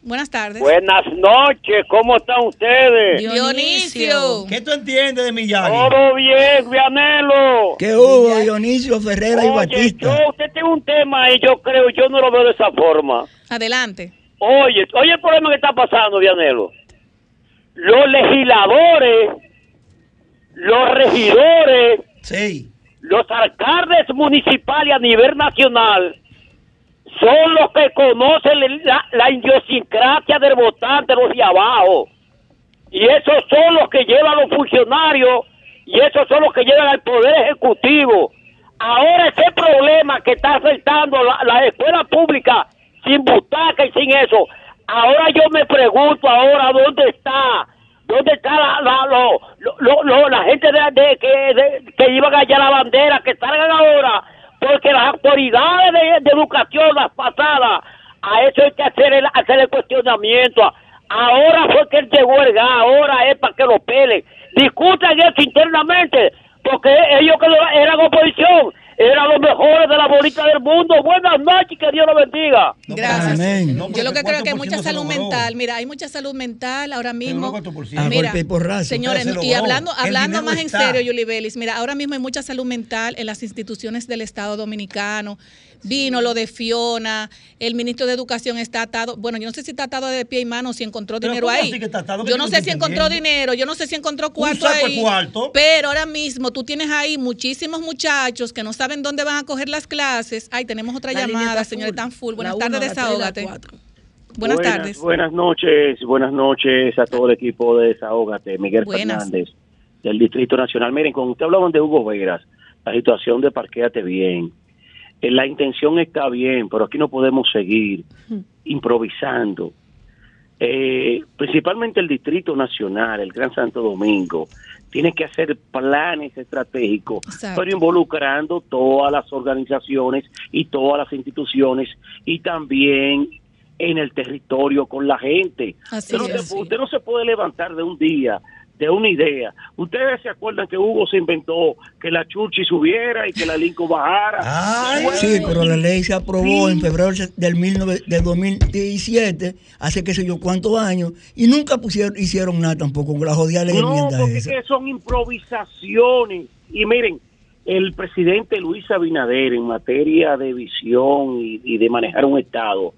Buenas tardes. Buenas noches, ¿cómo están ustedes? Dionisio. ¿Qué tú entiendes de Miyagi? Todo bien, Vianelo. ¿Qué hubo, Dionisio Ferrera y Batista? yo, usted tiene un tema y yo creo, yo no lo veo de esa forma. Adelante. Oye, oye el problema que está pasando, Vianelo. Los legisladores, los regidores, sí. los alcaldes municipales a nivel nacional son los que conocen la, la idiosincrasia del votante, los de abajo. Y esos son los que llevan a los funcionarios y esos son los que llevan al Poder Ejecutivo. Ahora ese problema que está afectando la, la escuela pública sin butaca y sin eso, ahora yo me pregunto ahora dónde está, dónde está la, la, lo- la gente de, de- que, de- que iban la bandera, que salgan ahora, porque las autoridades de, educación, las pasadas, a eso hay que hacer el, hacer el cuestionamiento. Ahora fue que él llegó el gas, ahora es para que lo pelen. Discutan eso internamente, porque ellos que eran oposición, eran los mejores de la bolita del mundo. Buenas noches, que Dios los bendiga. Gracias. Amén. Yo lo que creo que hay mucha salud mental. Mira, hay mucha salud mental ahora mismo. A Mira, porrazo. señores, Se y hablando, hablando más en serio, Yuli Vélez, mira, ahora mismo hay mucha salud mental en las instituciones del Estado Dominicano. Vino lo de Fiona, el ministro de Educación está atado, bueno, yo no sé si está atado de pie y mano, si encontró Pero dinero ¿cómo ahí. que está atado? Yo no sé si encontró dinero, yo no sé si encontró cuarto ahí. cuarto. Pero ahora mismo tú tienes ahí muchísimos muchachos que no saben dónde van a coger las clases. Ay, tenemos otra La llamada, señores, full. tan full. Buenas tardes, desahógate. Buenas tardes. Buenas noches, buenas noches a todo el equipo de Desahógate, Miguel Buenas. Fernández, del Distrito Nacional. Miren, con usted hablaban de Hugo Veras, la situación de Parquéate Bien. Eh, La intención está bien, pero aquí no podemos seguir improvisando. Eh, principalmente el Distrito Nacional, el Gran Santo Domingo, tiene que hacer planes estratégicos, Exacto. pero involucrando todas las organizaciones y todas las instituciones y también en el territorio con la gente. Así usted, no es. se, usted no se puede levantar de un día de una idea. Ustedes se acuerdan que Hugo se inventó que la Churchi subiera y que la Lincoln bajara. Bueno, Sí, pero la ley se aprobó en febrero del, 19 del 2017, hace qué sé yo cuántos años, y nunca pusieron, hicieron nada tampoco con la jodida ley No, porque esa. son improvisaciones. Y miren, el presidente Luis Abinader en materia de visión y, y de manejar un Estado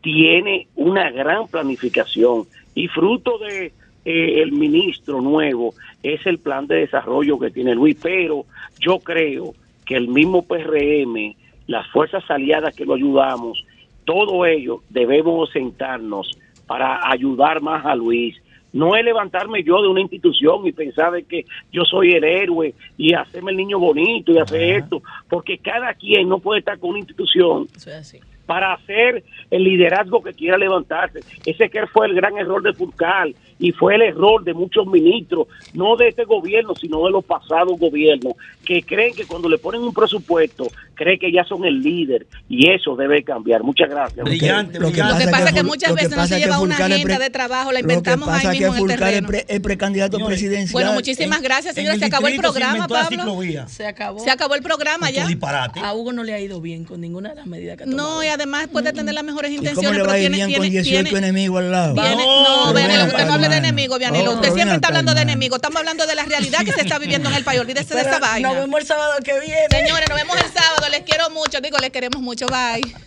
tiene una gran planificación y fruto de eh, el ministro nuevo es el plan de desarrollo que tiene Luis, pero yo creo que el mismo PRM, las fuerzas aliadas que lo ayudamos, todo ello debemos sentarnos para ayudar más a Luis. No es levantarme yo de una institución y pensar de que yo soy el héroe y hacerme el niño bonito y hacer esto, porque cada quien no puede estar con una institución Eso es así. Para hacer el liderazgo que quiera levantarse. Ese que fue el gran error de Furcal y fue el error de muchos ministros, no de este gobierno, sino de los pasados gobiernos, que creen que cuando le ponen un presupuesto, creen que ya son el líder y eso debe cambiar. Muchas gracias. Brillante, Lo que Lo que pasa pasa es que Ful- muchas que veces no pasa se que lleva una agenda pre- de trabajo, la Lo que inventamos pasa ahí que mismo en el es, terreno. pre- es precandidato presidencial. Bueno, muchísimas gracias, señora. Se acabó el programa, Pablo. Se acabó. Se acabó el programa ya. A Hugo no le ha ido bien con ninguna de las medidas que ha tomado. No, y además puede tener las mejores ¿Y cómo intenciones, le va pero tiene, bien con tiene, 18 tiene- enemigos al lado? No, ven Vianelo, usted no hable de hermano. enemigo, Vianelo. Oh, Usted siempre está hablando de hermano. enemigo. Estamos hablando de la realidad que se está viviendo en el país. Olvídese de esa vaina. Nos vemos el sábado que viene. Señores, nos vemos el sábado. Les quiero mucho. Digo, les queremos mucho. Bye.